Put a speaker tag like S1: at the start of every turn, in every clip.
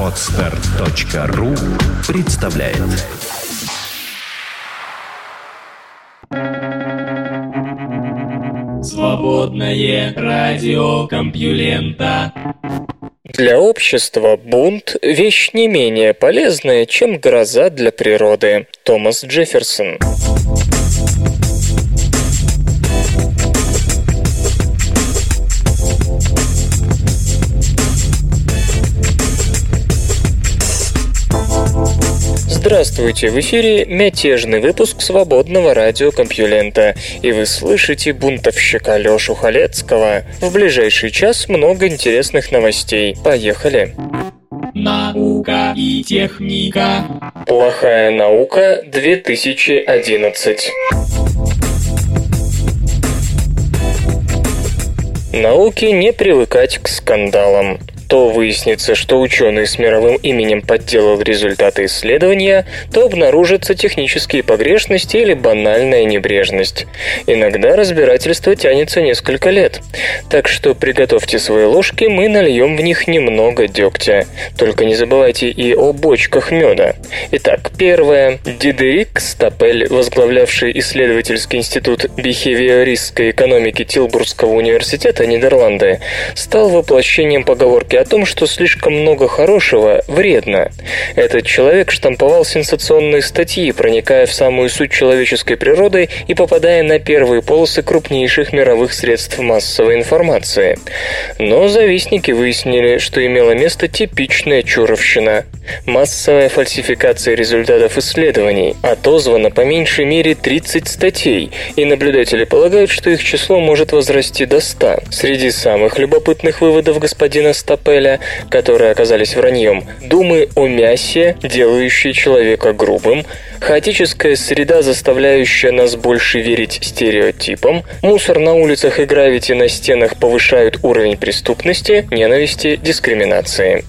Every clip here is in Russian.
S1: Отстар.ру представляет.
S2: Свободное радио Компьюлента.
S3: Для общества бунт – вещь не менее полезная, чем гроза для природы. Томас Джефферсон Здравствуйте, в эфире мятежный выпуск свободного радиокомпьюлента, и вы слышите бунтовщика Лёшу Халецкого. В ближайший час много интересных новостей. Поехали!
S2: Наука и техника.
S3: Плохая наука 2011. Науке не привыкать к скандалам то выяснится, что ученый с мировым именем подделал результаты исследования, то обнаружатся технические погрешности или банальная небрежность. Иногда разбирательство тянется несколько лет. Так что приготовьте свои ложки, мы нальем в них немного дегтя. Только не забывайте и о бочках меда. Итак, первое. Дидерик Стапель, возглавлявший исследовательский институт бихевиористской экономики Тилбургского университета Нидерланды, стал воплощением поговорки о том, что слишком много хорошего вредно. Этот человек штамповал сенсационные статьи, проникая в самую суть человеческой природы и попадая на первые полосы крупнейших мировых средств массовой информации. Но завистники выяснили, что имела место типичная чуровщина. Массовая фальсификация результатов исследований. Отозвано по меньшей мере 30 статей, и наблюдатели полагают, что их число может возрасти до 100. Среди самых любопытных выводов господина Стапеля, которые оказались враньем, думы о мясе, делающие человека грубым, хаотическая среда, заставляющая нас больше верить стереотипам, мусор на улицах и гравити на стенах повышают уровень преступности, ненависти, дискриминации.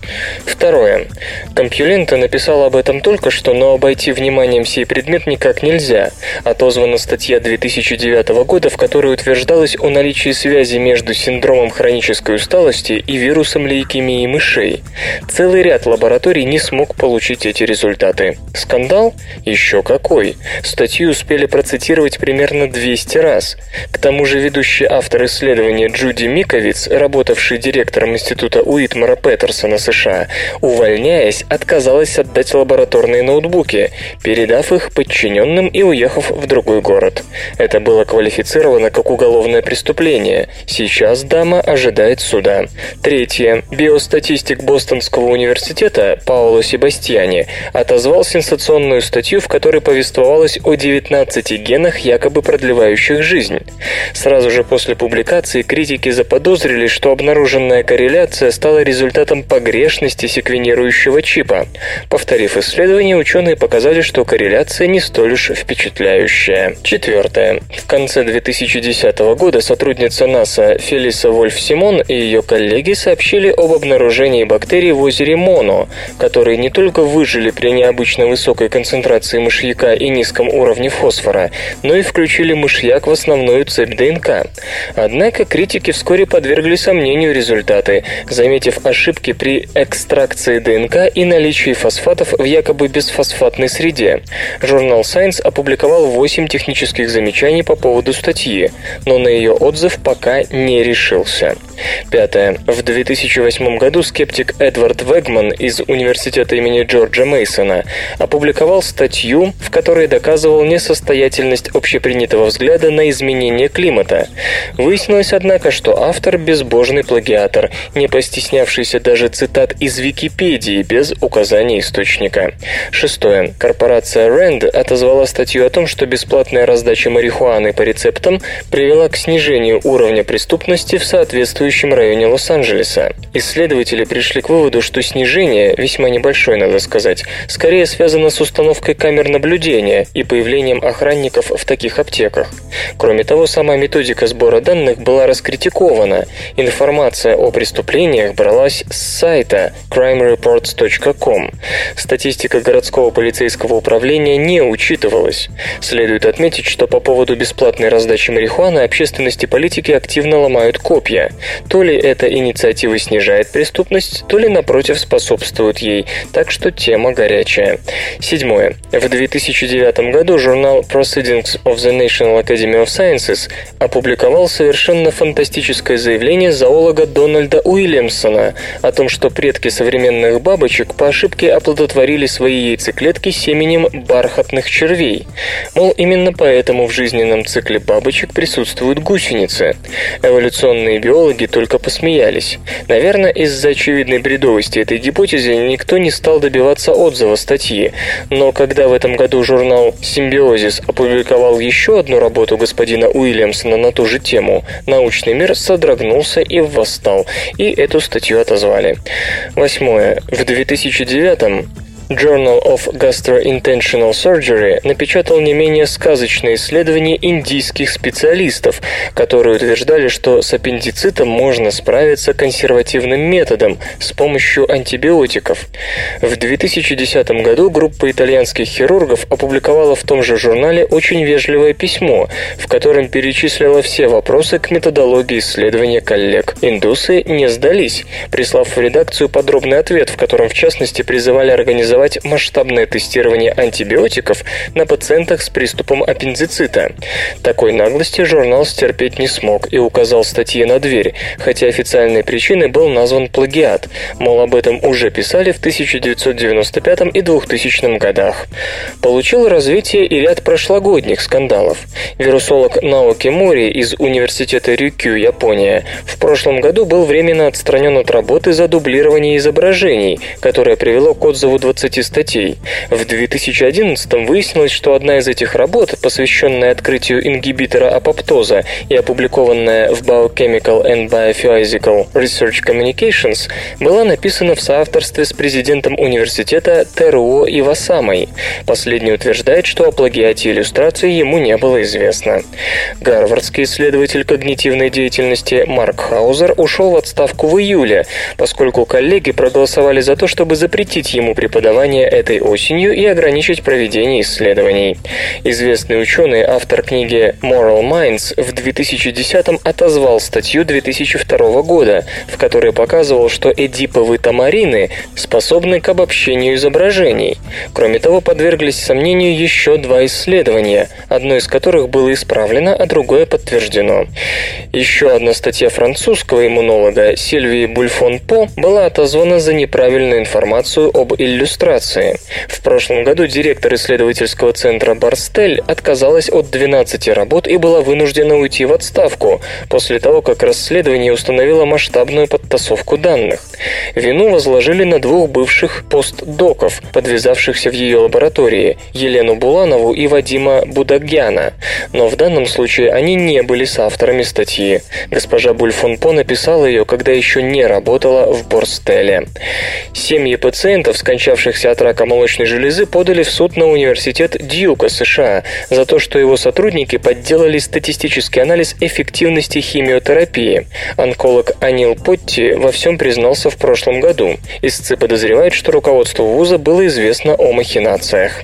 S3: Второе. Компьюлента написал об этом только что, но обойти вниманием сей предмет никак нельзя. Отозвана статья 2009 года, в которой утверждалось о наличии связи между синдромом хронической усталости и вирусом лейкемии мышей. Целый ряд лабораторий не смог получить эти результаты. Скандал? Еще какой. Статью успели процитировать примерно 200 раз. К тому же ведущий автор исследования Джуди Миковиц, работавший директором института Уитмара Петерсона США, увольняясь, отказалась отдать лабораторные ноутбуки, передав их подчиненным и уехав в другой город. Это было квалифицировано как уголовное преступление. Сейчас дама ожидает суда. Третье. Биостатистик Бостонского университета Пауло Себастьяни отозвал сенсационную статью, в которой повествовалось о 19 генах, якобы продлевающих жизнь. Сразу же после публикации критики заподозрили, что обнаруженная корреляция стала результатом погрешности секвенирующего чипа. Повторив исследование, ученые показали, что корреляция не столь уж впечатляющая. Четвертое. В конце 2010 года сотрудница НАСА Фелиса Вольф-Симон и ее коллеги сообщили об обнаружении бактерий в озере Моно, которые не только выжили при необычно высокой концентрации мышьяка и низком уровне фосфора, но и включили мышьяк в основную цепь ДНК. Однако критики вскоре подвергли сомнению результаты, заметив ошибки при экстракции ДНК и наличии фосфатов в якобы бесфосфатной среде. Журнал Science опубликовал 8 технических замечаний по поводу статьи, но на ее отзыв пока не решился. Пятое. В 2008 году скептик Эдвард Вегман из Университета имени Джорджа Мейсона опубликовал статью, в которой доказывал несостоятельность общепринятого взгляда на изменение климата. Выяснилось, однако, что автор – безбожный плагиатор, не постеснявшийся даже цитат из Википедии без указания источника. Шестое. Корпорация Rand отозвала статью о том, что бесплатная раздача марихуаны по рецептам привела к снижению уровня преступности в соответствующем районе Лос-Анджелеса. Исследователи пришли к выводу, что снижение, весьма небольшое, надо сказать, скорее связано с установкой камер наблюдения и появлением охранников в таких аптеках. Кроме того, сама методика сбора данных была раскритикована. Информация о преступлениях бралась с сайта crimereports.ru Ком. Статистика городского полицейского управления не учитывалась. Следует отметить, что по поводу бесплатной раздачи марихуаны общественности политики активно ломают копья. То ли эта инициатива снижает преступность, то ли напротив способствует ей, так что тема горячая. Седьмое. В 2009 году журнал Proceedings of the National Academy of Sciences опубликовал совершенно фантастическое заявление зоолога Дональда Уильямсона о том, что предки современных бабочек по ошибке оплодотворили свои яйцеклетки семенем бархатных червей. Мол, именно поэтому в жизненном цикле бабочек присутствуют гусеницы. Эволюционные биологи только посмеялись. Наверное, из-за очевидной бредовости этой гипотезы никто не стал добиваться отзыва статьи, но когда в этом году журнал «Симбиозис» опубликовал еще одну работу господина Уильямсона на ту же тему, научный мир содрогнулся и восстал, и эту статью отозвали. Восьмое. В 2009 Journal of Gastrointentional Surgery напечатал не менее сказочное исследование индийских специалистов, которые утверждали, что с аппендицитом можно справиться консервативным методом с помощью антибиотиков. В 2010 году группа итальянских хирургов опубликовала в том же журнале очень вежливое письмо, в котором перечислила все вопросы к методологии исследования коллег. Индусы не сдались, прислав в редакцию подробный ответ, в котором в частности призывали организовать организовать масштабное тестирование антибиотиков на пациентах с приступом аппендицита. Такой наглости журнал стерпеть не смог и указал статье на дверь, хотя официальной причиной был назван плагиат, мол, об этом уже писали в 1995 и 2000 годах. Получил развитие и ряд прошлогодних скандалов. Вирусолог Наоки Мори из университета Рюкю, Япония, в прошлом году был временно отстранен от работы за дублирование изображений, которое привело к отзыву 20 20 статей. В 2011 выяснилось, что одна из этих работ, посвященная открытию ингибитора апоптоза и опубликованная в Biochemical and Biophysical Research Communications, была написана в соавторстве с президентом университета Теруо Ивасамой. Последний утверждает, что о плагиате иллюстрации ему не было известно. Гарвардский исследователь когнитивной деятельности Марк Хаузер ушел в отставку в июле, поскольку коллеги проголосовали за то, чтобы запретить ему преподавать образования этой осенью и ограничить проведение исследований. Известный ученый, автор книги Moral Minds, в 2010-м отозвал статью 2002 года, в которой показывал, что эдиповые тамарины способны к обобщению изображений. Кроме того, подверглись сомнению еще два исследования, одно из которых было исправлено, а другое подтверждено. Еще одна статья французского иммунолога Сильвии Бульфон-По была отозвана за неправильную информацию об иллюстрации иллюстрации. В прошлом году директор исследовательского центра Барстель отказалась от 12 работ и была вынуждена уйти в отставку после того, как расследование установило масштабную подтасовку данных. Вину возложили на двух бывших постдоков, подвязавшихся в ее лаборатории, Елену Буланову и Вадима Будагьяна. Но в данном случае они не были соавторами статьи. Госпожа Бульфонпо написала ее, когда еще не работала в Борстеле. Семьи пациентов, скончавшихся умершихся от рака молочной железы подали в суд на университет Дьюка США за то, что его сотрудники подделали статистический анализ эффективности химиотерапии. Онколог Анил Потти во всем признался в прошлом году. Истцы подозревают, что руководству вуза было известно о махинациях.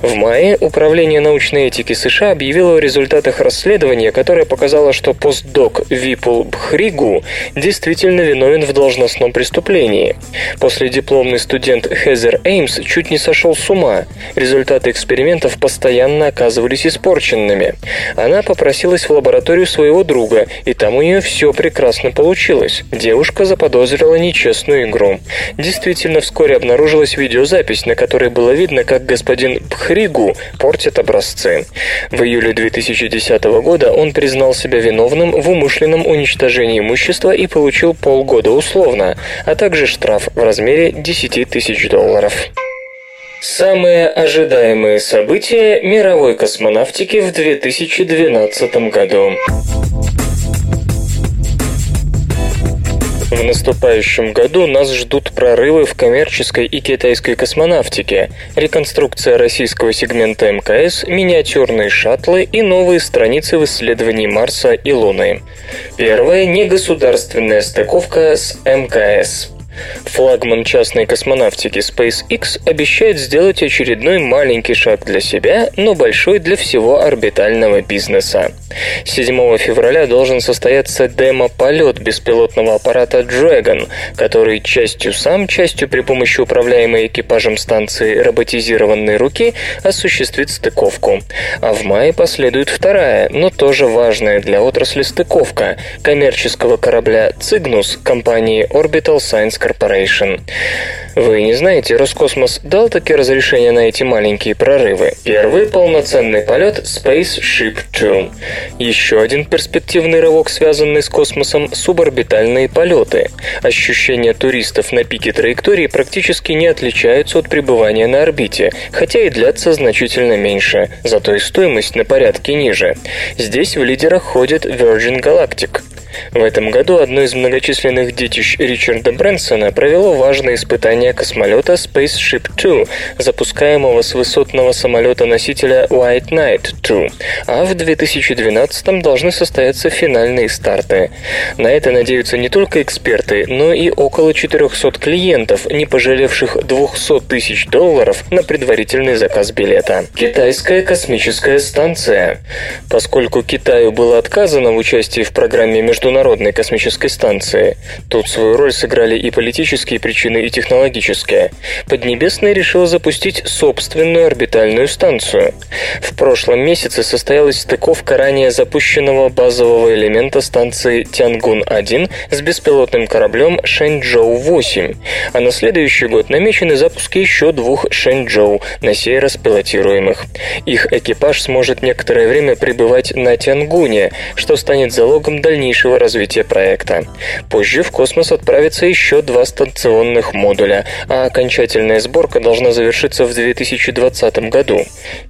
S3: В мае Управление научной этики США объявило о результатах расследования, которое показало, что постдок Випул Бхригу действительно виновен в должностном преступлении. После дипломный студент Хезер Эймс чуть не сошел с ума. Результаты экспериментов постоянно оказывались испорченными. Она попросилась в лабораторию своего друга, и там у нее все прекрасно получилось. Девушка заподозрила нечестную игру. Действительно, вскоре обнаружилась видеозапись, на которой было видно, как господин Пхригу портит образцы. В июле 2010 года он признал себя виновным в умышленном уничтожении имущества и получил полгода условно, а также штраф в размере 10 тысяч долларов. Самые ожидаемые события мировой космонавтики в 2012 году. В наступающем году нас ждут прорывы в коммерческой и китайской космонавтике, реконструкция российского сегмента МКС, миниатюрные шаттлы и новые страницы в исследовании Марса и Луны. Первая – негосударственная стыковка с МКС. Флагман частной космонавтики SpaceX обещает сделать очередной маленький шаг для себя, но большой для всего орбитального бизнеса. 7 февраля должен состояться демо-полет беспилотного аппарата Dragon, который частью сам, частью при помощи управляемой экипажем станции роботизированной руки осуществит стыковку. А в мае последует вторая, но тоже важная для отрасли стыковка коммерческого корабля Cygnus компании Orbital Science Corporation. Вы не знаете, Роскосмос дал таки разрешение на эти маленькие прорывы. Первый полноценный полет Spaceship 2. Еще один перспективный рывок, связанный с космосом, суборбитальные полеты. Ощущения туристов на пике траектории практически не отличаются от пребывания на орбите, хотя и длятся значительно меньше, зато и стоимость на порядке ниже. Здесь в лидерах ходит Virgin Galactic. В этом году одно из многочисленных детищ Ричарда Брэнсона провело важное испытание космолета Spaceship 2, запускаемого с высотного самолета-носителя White Knight 2, а в 2012 должны состояться финальные старты. На это надеются не только эксперты, но и около 400 клиентов, не пожалевших 200 тысяч долларов на предварительный заказ билета. Китайская космическая станция. Поскольку Китаю было отказано в участии в программе между Международной космической станции. Тут свою роль сыграли и политические причины, и технологические. Поднебесная решила запустить собственную орбитальную станцию. В прошлом месяце состоялась стыковка ранее запущенного базового элемента станции Тянгун-1 с беспилотным кораблем Шэньчжоу-8, а на следующий год намечены запуски еще двух Шэньчжоу, на сей раз пилотируемых. Их экипаж сможет некоторое время пребывать на Тянгуне, что станет залогом дальнейшего дальнейшего развития проекта. Позже в космос отправятся еще два станционных модуля, а окончательная сборка должна завершиться в 2020 году.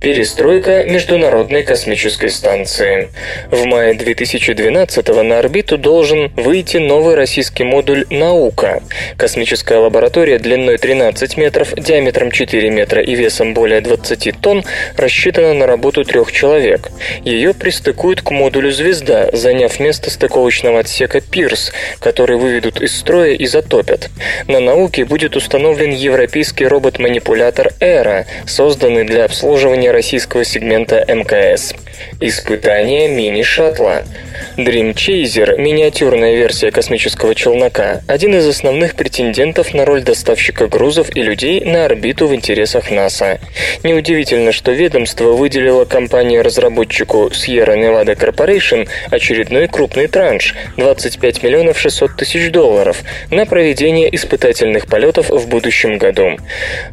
S3: Перестройка Международной космической станции. В мае 2012 на орбиту должен выйти новый российский модуль «Наука». Космическая лаборатория длиной 13 метров, диаметром 4 метра и весом более 20 тонн рассчитана на работу трех человек. Ее пристыкуют к модулю «Звезда», заняв место стыковочного научного отсека «Пирс», который выведут из строя и затопят. На науке будет установлен европейский робот-манипулятор «Эра», созданный для обслуживания российского сегмента МКС. Испытание мини-шаттла. Dream Chaser – миниатюрная версия космического челнока, один из основных претендентов на роль доставщика грузов и людей на орбиту в интересах НАСА. Неудивительно, что ведомство выделило компании-разработчику Sierra Nevada Corporation очередной крупный транш – 25 миллионов 600 тысяч долларов на проведение испытательных полетов в будущем году.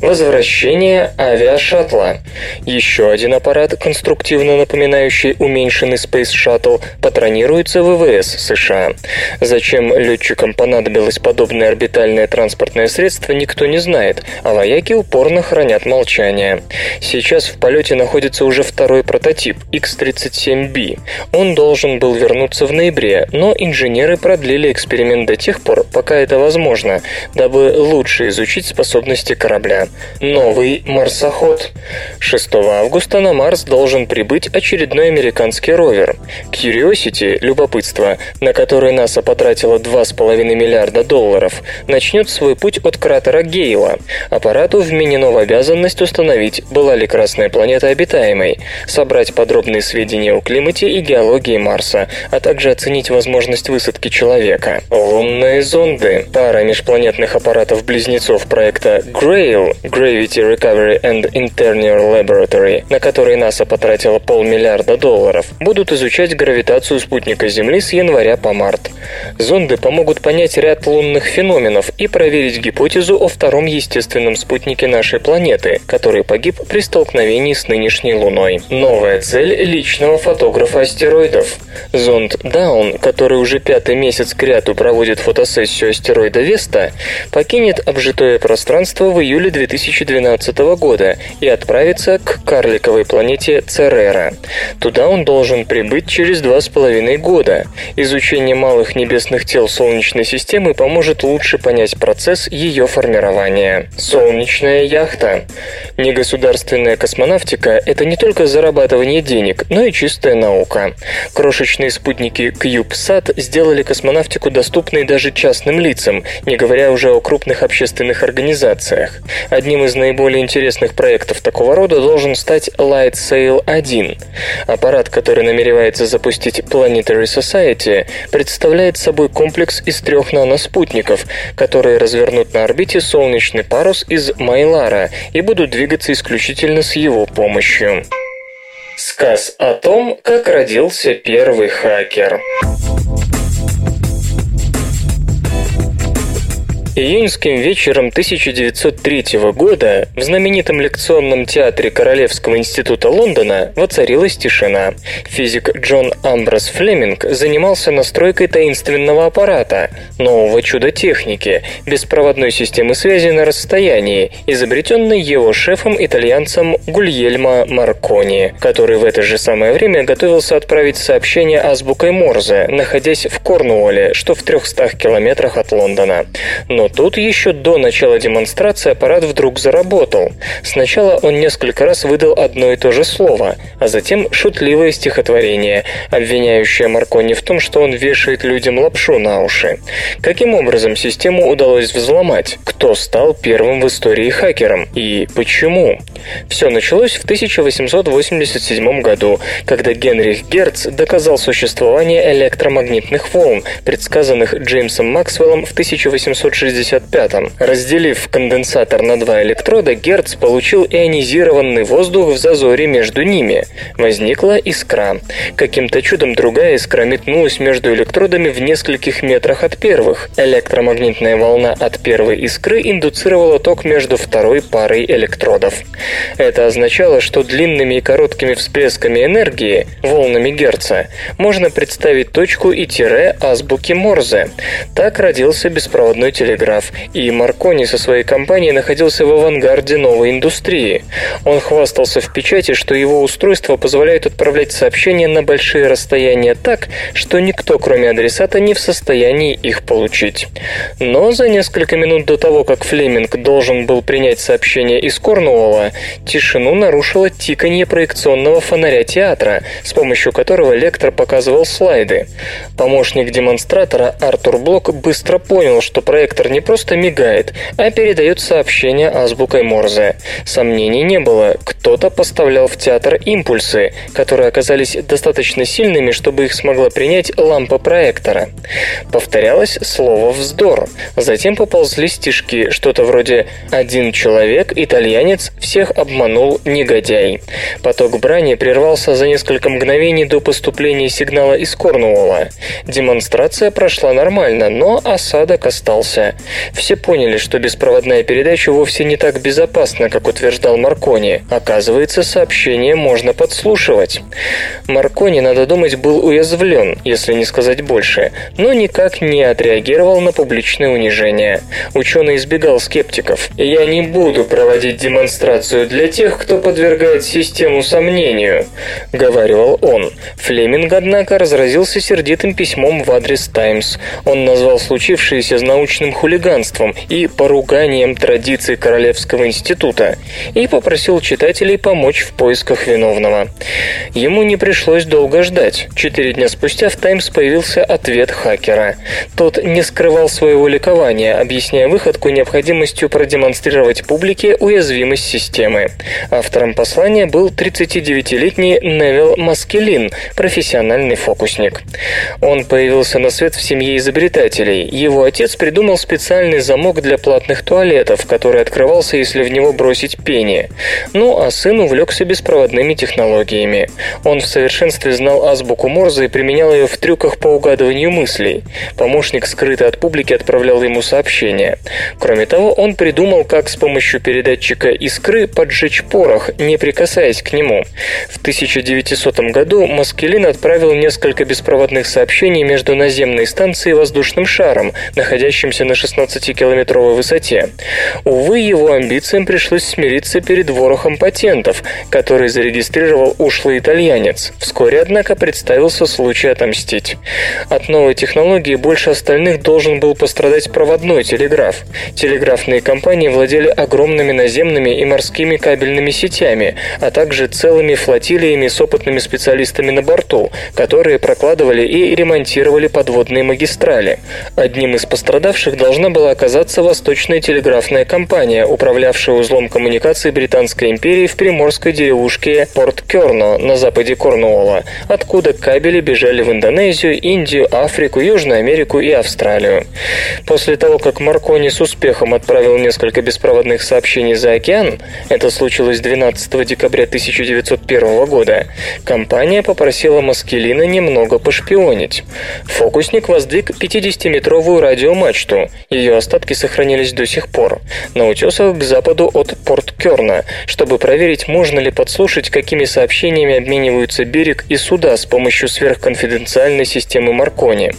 S3: Возвращение авиашаттла. Еще один аппарат, конструктивно напоминающий уменьшенный Space Shuttle, патронирует планируется ВВС США. Зачем летчикам понадобилось подобное орбитальное транспортное средство, никто не знает, а вояки упорно хранят молчание. Сейчас в полете находится уже второй прототип X-37B. Он должен был вернуться в ноябре, но инженеры продлили эксперимент до тех пор, пока это возможно, дабы лучше изучить способности корабля. Новый марсоход. 6 августа на Марс должен прибыть очередной американский ровер. Curiosity любопытство, на которое НАСА потратила 2,5 миллиарда долларов, начнет свой путь от кратера Гейла. Аппарату вменено в обязанность установить, была ли Красная планета обитаемой, собрать подробные сведения о климате и геологии Марса, а также оценить возможность высадки человека. Лунные зонды. Пара межпланетных аппаратов-близнецов проекта GRAIL Gravity Recovery and Internal Laboratory, на который НАСА потратила полмиллиарда долларов, будут изучать гравитацию спутника Земли с января по март. Зонды помогут понять ряд лунных феноменов и проверить гипотезу о втором естественном спутнике нашей планеты, который погиб при столкновении с нынешней Луной. Новая цель личного фотографа астероидов. Зонд Даун, который уже пятый месяц к ряду проводит фотосессию астероида Веста, покинет обжитое пространство в июле 2012 года и отправится к карликовой планете Церера. Туда он должен прибыть через два с половиной года. Изучение малых небесных тел Солнечной системы поможет лучше понять процесс ее формирования. Солнечная яхта. Негосударственная космонавтика – это не только зарабатывание денег, но и чистая наука. Крошечные спутники CubeSat сделали космонавтику доступной даже частным лицам, не говоря уже о крупных общественных организациях. Одним из наиболее интересных проектов такого рода должен стать Light Sail 1. Аппарат, который намеревается запустить Planetary Society, представляет собой комплекс из трех наноспутников, которые развернут на орбите солнечный парус из Майлара и будут двигаться исключительно с его помощью. Сказ о том, как родился первый хакер. Июньским вечером 1903 года в знаменитом лекционном театре Королевского института Лондона воцарилась тишина. Физик Джон Амброс Флеминг занимался настройкой таинственного аппарата, нового чуда техники, беспроводной системы связи на расстоянии, изобретенной его шефом-итальянцем Гульельмо Маркони, который в это же самое время готовился отправить сообщение азбукой Морзе, находясь в Корнуолле, что в 300 километрах от Лондона. Но но тут еще до начала демонстрации аппарат вдруг заработал. Сначала он несколько раз выдал одно и то же слово, а затем шутливое стихотворение, обвиняющее Маркони в том, что он вешает людям лапшу на уши. Каким образом систему удалось взломать? Кто стал первым в истории хакером? И почему? Все началось в 1887 году, когда Генрих Герц доказал существование электромагнитных волн, предсказанных Джеймсом Максвеллом в 1860 1965-м. Разделив конденсатор на два электрода, Герц получил ионизированный воздух в зазоре между ними. Возникла искра. Каким-то чудом другая искра метнулась между электродами в нескольких метрах от первых. Электромагнитная волна от первой искры индуцировала ток между второй парой электродов. Это означало, что длинными и короткими всплесками энергии, волнами Герца, можно представить точку и тире азбуки Морзе. Так родился беспроводной телеграф телеграф, и Маркони со своей компанией находился в авангарде новой индустрии. Он хвастался в печати, что его устройство позволяет отправлять сообщения на большие расстояния так, что никто, кроме адресата, не в состоянии их получить. Но за несколько минут до того, как Флеминг должен был принять сообщение из Корнуолла, тишину нарушило тиканье проекционного фонаря театра, с помощью которого лектор показывал слайды. Помощник демонстратора Артур Блок быстро понял, что проектор не просто мигает, а передает сообщение азбукой Морзе. Сомнений не было, кто-то поставлял в театр импульсы, которые оказались достаточно сильными, чтобы их смогла принять лампа проектора. Повторялось слово «вздор». Затем поползли стишки, что-то вроде «один человек, итальянец, всех обманул негодяй». Поток брани прервался за несколько мгновений до поступления сигнала из Корнуолла. Демонстрация прошла нормально, но осадок остался. Все поняли, что беспроводная передача вовсе не так безопасна, как утверждал Маркони. Оказывается, сообщение можно подслушивать. Маркони, надо думать, был уязвлен, если не сказать больше, но никак не отреагировал на публичное унижение. Ученый избегал скептиков. «Я не буду проводить демонстрацию для тех, кто подвергает систему сомнению», — говорил он. Флеминг, однако, разразился сердитым письмом в адрес «Таймс». Он назвал случившееся научным хулиганством хулиганством и поруганием традиций Королевского института и попросил читателей помочь в поисках виновного. Ему не пришлось долго ждать. Четыре дня спустя в «Таймс» появился ответ хакера. Тот не скрывал своего ликования, объясняя выходку необходимостью продемонстрировать публике уязвимость системы. Автором послания был 39-летний Невил Маскелин, профессиональный фокусник. Он появился на свет в семье изобретателей. Его отец придумал специальный специальный замок для платных туалетов, который открывался, если в него бросить пение. Ну, а сын увлекся беспроводными технологиями. Он в совершенстве знал азбуку Морзе и применял ее в трюках по угадыванию мыслей. Помощник скрыто от публики отправлял ему сообщения. Кроме того, он придумал, как с помощью передатчика искры поджечь порох, не прикасаясь к нему. В 1900 году Маскелин отправил несколько беспроводных сообщений между наземной станцией и воздушным шаром, находящимся на 16-километровой высоте. Увы, его амбициям пришлось смириться перед ворохом патентов, который зарегистрировал ушлый итальянец. Вскоре, однако, представился случай отомстить. От новой технологии больше остальных должен был пострадать проводной телеграф. Телеграфные компании владели огромными наземными и морскими кабельными сетями, а также целыми флотилиями с опытными специалистами на борту, которые прокладывали и ремонтировали подводные магистрали. Одним из пострадавших должна была оказаться Восточная телеграфная компания, управлявшая узлом коммуникаций Британской империи в приморской деревушке Порт-Керно на западе Корнуолла, откуда кабели бежали в Индонезию, Индию, Африку, Южную Америку и Австралию. После того, как Маркони с успехом отправил несколько беспроводных сообщений за океан, это случилось 12 декабря 1901 года, компания попросила Маскелина немного пошпионить. Фокусник воздвиг 50-метровую радиомачту, ее остатки сохранились до сих пор, на утесах к западу от порт Керна, чтобы проверить, можно ли подслушать, какими сообщениями обмениваются берег и суда с помощью сверхконфиденциальной системы Маркони.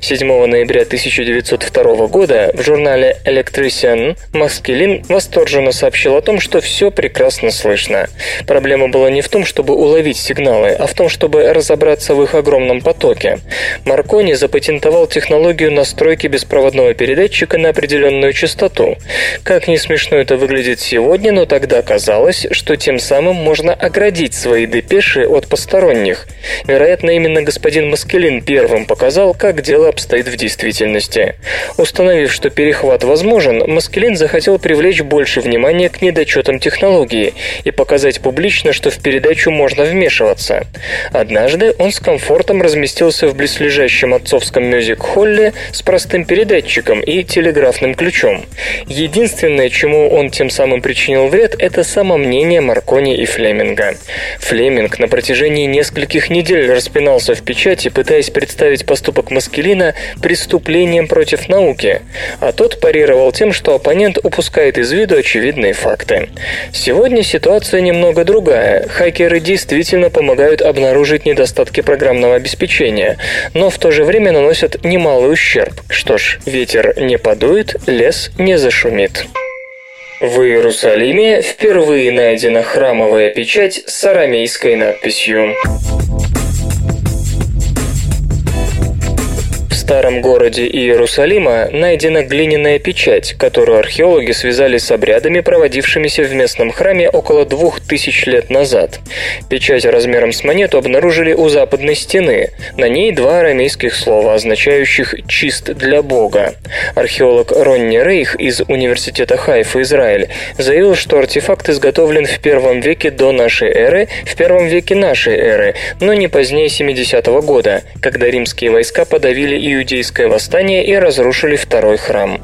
S3: 7 ноября 1902 года в журнале Electrician Маскелин восторженно сообщил о том, что все прекрасно слышно. Проблема была не в том, чтобы уловить сигналы, а в том, чтобы разобраться в их огромном потоке. Маркони запатентовал технологию настройки беспроводного передатчика на определенную частоту. Как не смешно это выглядит сегодня, но тогда казалось, что тем самым можно оградить свои депеши от посторонних. Вероятно, именно господин Маскелин первым показал, как дело обстоит в действительности. Установив, что перехват возможен, Маскелин захотел привлечь больше внимания к недочетам технологии и показать публично, что в передачу можно вмешиваться. Однажды он с комфортом разместился в близлежащем отцовском мюзик-холле с простым передатчиком и телеграфным ключом. Единственное, чему он тем самым причинил вред, это самомнение Маркони и Флеминга. Флеминг на протяжении нескольких недель распинался в печати, пытаясь представить поступок Маскелина преступлением против науки, а тот парировал тем, что оппонент упускает из виду очевидные факты. Сегодня ситуация немного другая. Хакеры действительно помогают обнаружить недостатки программного обеспечения, но в то же время наносят немалый ущерб. Что ж, ветер не подует, лес не зашумит. В Иерусалиме впервые найдена храмовая печать с арамейской надписью. Старом городе Иерусалима найдена глиняная печать, которую археологи связали с обрядами, проводившимися в местном храме около двух тысяч лет назад. Печать размером с монету обнаружили у западной стены. На ней два арамейских слова, означающих «чист для Бога». Археолог Ронни Рейх из Университета Хайфа, Израиль, заявил, что артефакт изготовлен в первом веке до нашей эры, в первом веке нашей эры, но не позднее 70-го года, когда римские войска подавили иудеев иудейское восстание и разрушили второй храм.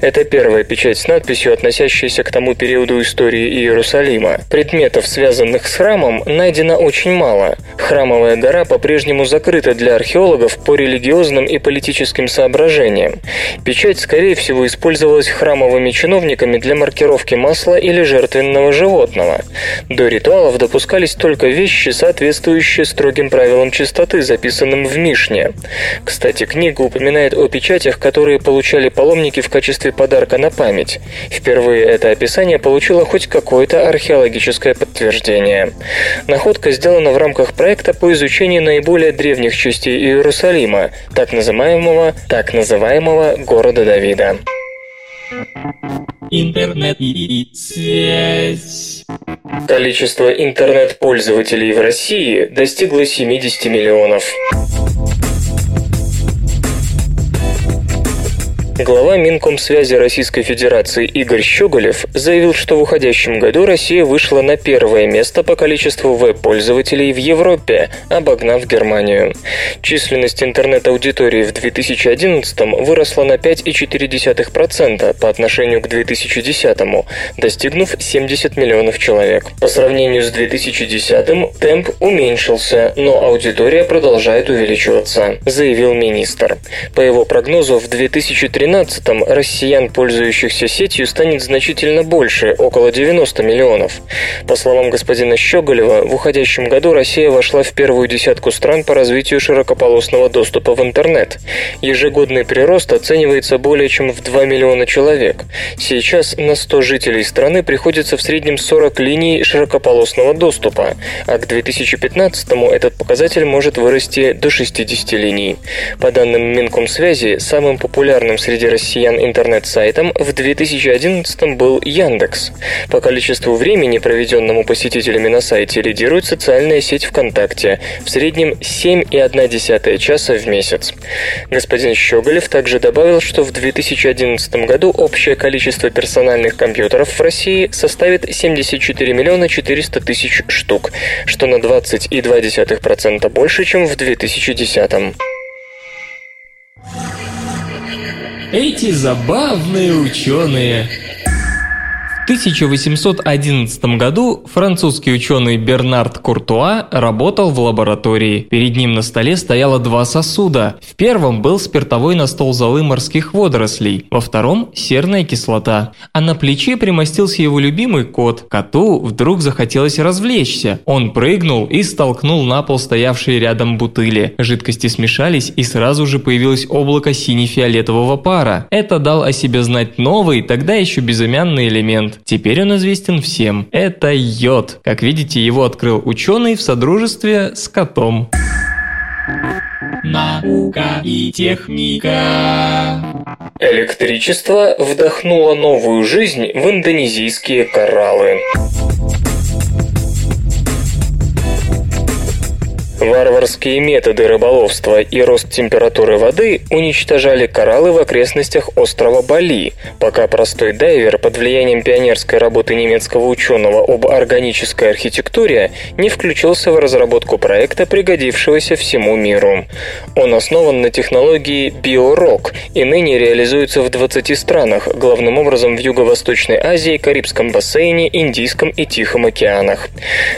S3: Это первая печать с надписью, относящаяся к тому периоду истории Иерусалима. Предметов, связанных с храмом, найдено очень мало. Храмовая гора по-прежнему закрыта для археологов по религиозным и политическим соображениям. Печать, скорее всего, использовалась храмовыми чиновниками для маркировки масла или жертвенного животного. До ритуалов допускались только вещи, соответствующие строгим правилам чистоты, записанным в Мишне. Кстати, книга книга упоминает о печатях, которые получали паломники в качестве подарка на память. Впервые это описание получило хоть какое-то археологическое подтверждение. Находка сделана в рамках проекта по изучению наиболее древних частей Иерусалима, так называемого, так называемого города Давида.
S2: Интернет и связь.
S3: Количество интернет-пользователей в России достигло 70 миллионов. Глава Минкомсвязи Российской Федерации Игорь Щеголев заявил, что в уходящем году Россия вышла на первое место по количеству веб-пользователей в Европе, обогнав Германию. Численность интернет-аудитории в 2011 выросла на 5,4% по отношению к 2010, достигнув 70 миллионов человек. По сравнению с 2010 темп уменьшился, но аудитория продолжает увеличиваться, заявил министр. По его прогнозу, в 2013 2013 россиян, пользующихся сетью, станет значительно больше, около 90 миллионов. По словам господина Щеголева, в уходящем году Россия вошла в первую десятку стран по развитию широкополосного доступа в интернет. Ежегодный прирост оценивается более чем в 2 миллиона человек. Сейчас на 100 жителей страны приходится в среднем 40 линий широкополосного доступа, а к 2015 этот показатель может вырасти до 60 линий. По данным Минкомсвязи, самым популярным среди россиян интернет-сайтом в 2011 был Яндекс. По количеству времени, проведенному посетителями на сайте, лидирует социальная сеть ВКонтакте, в среднем 7,1 часа в месяц. Господин Щеголев также добавил, что в 2011 году общее количество персональных компьютеров в России составит 74 миллиона 400 тысяч штук, что на 20,2% больше, чем в 2010.
S2: Эти забавные ученые
S4: 1811 году французский ученый Бернард Куртуа работал в лаборатории. Перед ним на столе стояло два сосуда. В первом был спиртовой настол золы морских водорослей, во втором – серная кислота. А на плече примостился его любимый кот. Коту вдруг захотелось развлечься. Он прыгнул и столкнул на пол стоявшие рядом бутыли. Жидкости смешались и сразу же появилось облако сине-фиолетового пара. Это дал о себе знать новый, тогда еще безымянный элемент. Теперь он известен всем. Это йод. Как видите, его открыл ученый в содружестве с котом.
S2: Наука и техника.
S3: Электричество вдохнуло новую жизнь в индонезийские кораллы. Варварские методы рыболовства и рост температуры воды уничтожали кораллы в окрестностях острова Бали, пока простой дайвер под влиянием пионерской работы немецкого ученого об органической архитектуре не включился в разработку проекта, пригодившегося всему миру. Он основан на технологии биорок и ныне реализуется в 20 странах, главным образом в Юго-Восточной Азии, Карибском бассейне, Индийском и Тихом океанах.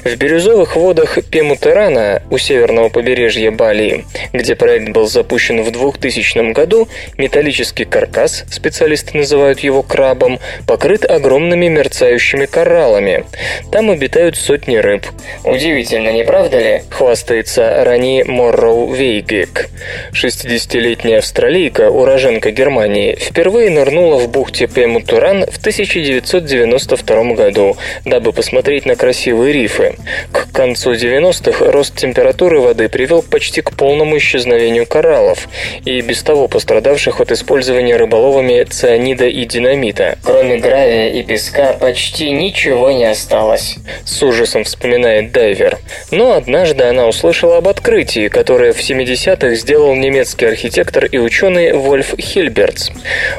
S3: В бирюзовых водах Пемутерана у северного побережья Бали, где проект был запущен в 2000 году, металлический каркас, специалисты называют его крабом, покрыт огромными мерцающими кораллами. Там обитают сотни рыб. Удивительно, не правда ли? Хвастается Рани Морроу Вейгек. 60-летняя австралийка, уроженка Германии, впервые нырнула в бухте Пемутуран в 1992 году, дабы посмотреть на красивые рифы. К концу 90-х рост температуры температуры воды привел почти к полному исчезновению кораллов и без того пострадавших от использования рыболовами цианида и динамита. Кроме гравия и песка почти ничего не осталось. С ужасом вспоминает дайвер. Но однажды она услышала об открытии, которое в 70-х сделал немецкий архитектор и ученый Вольф Хильбертс.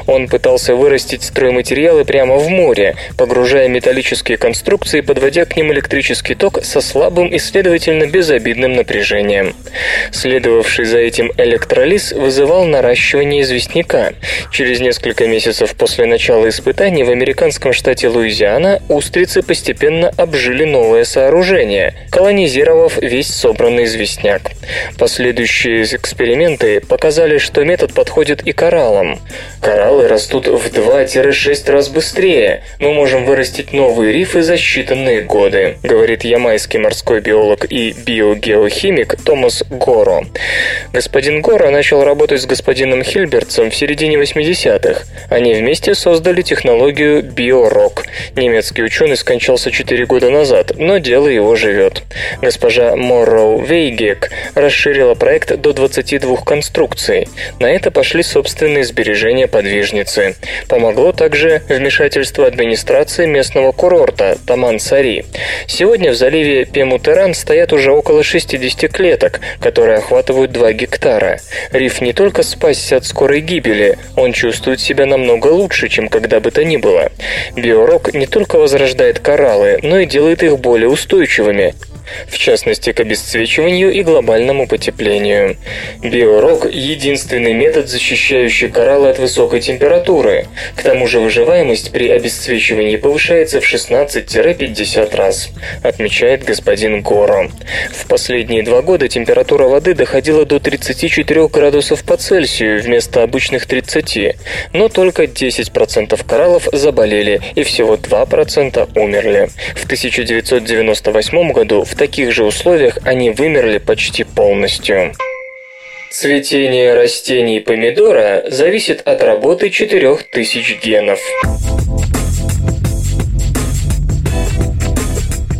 S3: Он пытался вырастить стройматериалы прямо в море, погружая металлические конструкции, подводя к ним электрический ток со слабым и, следовательно, безобидным напряжением напряжением. Следовавший за этим электролиз вызывал наращивание известняка. Через несколько месяцев после начала испытаний в американском штате Луизиана устрицы постепенно обжили новое сооружение, колонизировав весь собранный известняк. Последующие эксперименты показали, что метод подходит и кораллам. Кораллы растут в 2-6 раз быстрее. Мы можем вырастить новые рифы за считанные годы, говорит ямайский морской биолог и биогеохимик химик Томас Горо. Господин Горо начал работать с господином Хильбертсом в середине 80-х. Они вместе создали технологию биорок. Немецкий ученый скончался 4 года назад, но дело его живет. Госпожа Морроу Вейгек расширила проект до 22 конструкций. На это пошли собственные сбережения подвижницы. Помогло также вмешательство администрации местного курорта Таман-Сари. Сегодня в заливе Пемутеран стоят уже около 60 50 клеток, которые охватывают 2 гектара. Риф не только спасся от скорой гибели, он чувствует себя намного лучше, чем когда бы то ни было. Биорок не только возрождает кораллы, но и делает их более устойчивыми. В частности к обесцвечиванию и глобальному потеплению. Биорок – единственный метод, защищающий кораллы от высокой температуры. К тому же выживаемость при обесцвечивании повышается в 16-50 раз, отмечает господин Горо. В последние два года температура воды доходила до 34 градусов по Цельсию вместо обычных 30, но только 10% кораллов заболели и всего 2% умерли. В 1998 году в таких же условиях они вымерли почти полностью. Цветение растений помидора зависит от работы 4000 генов.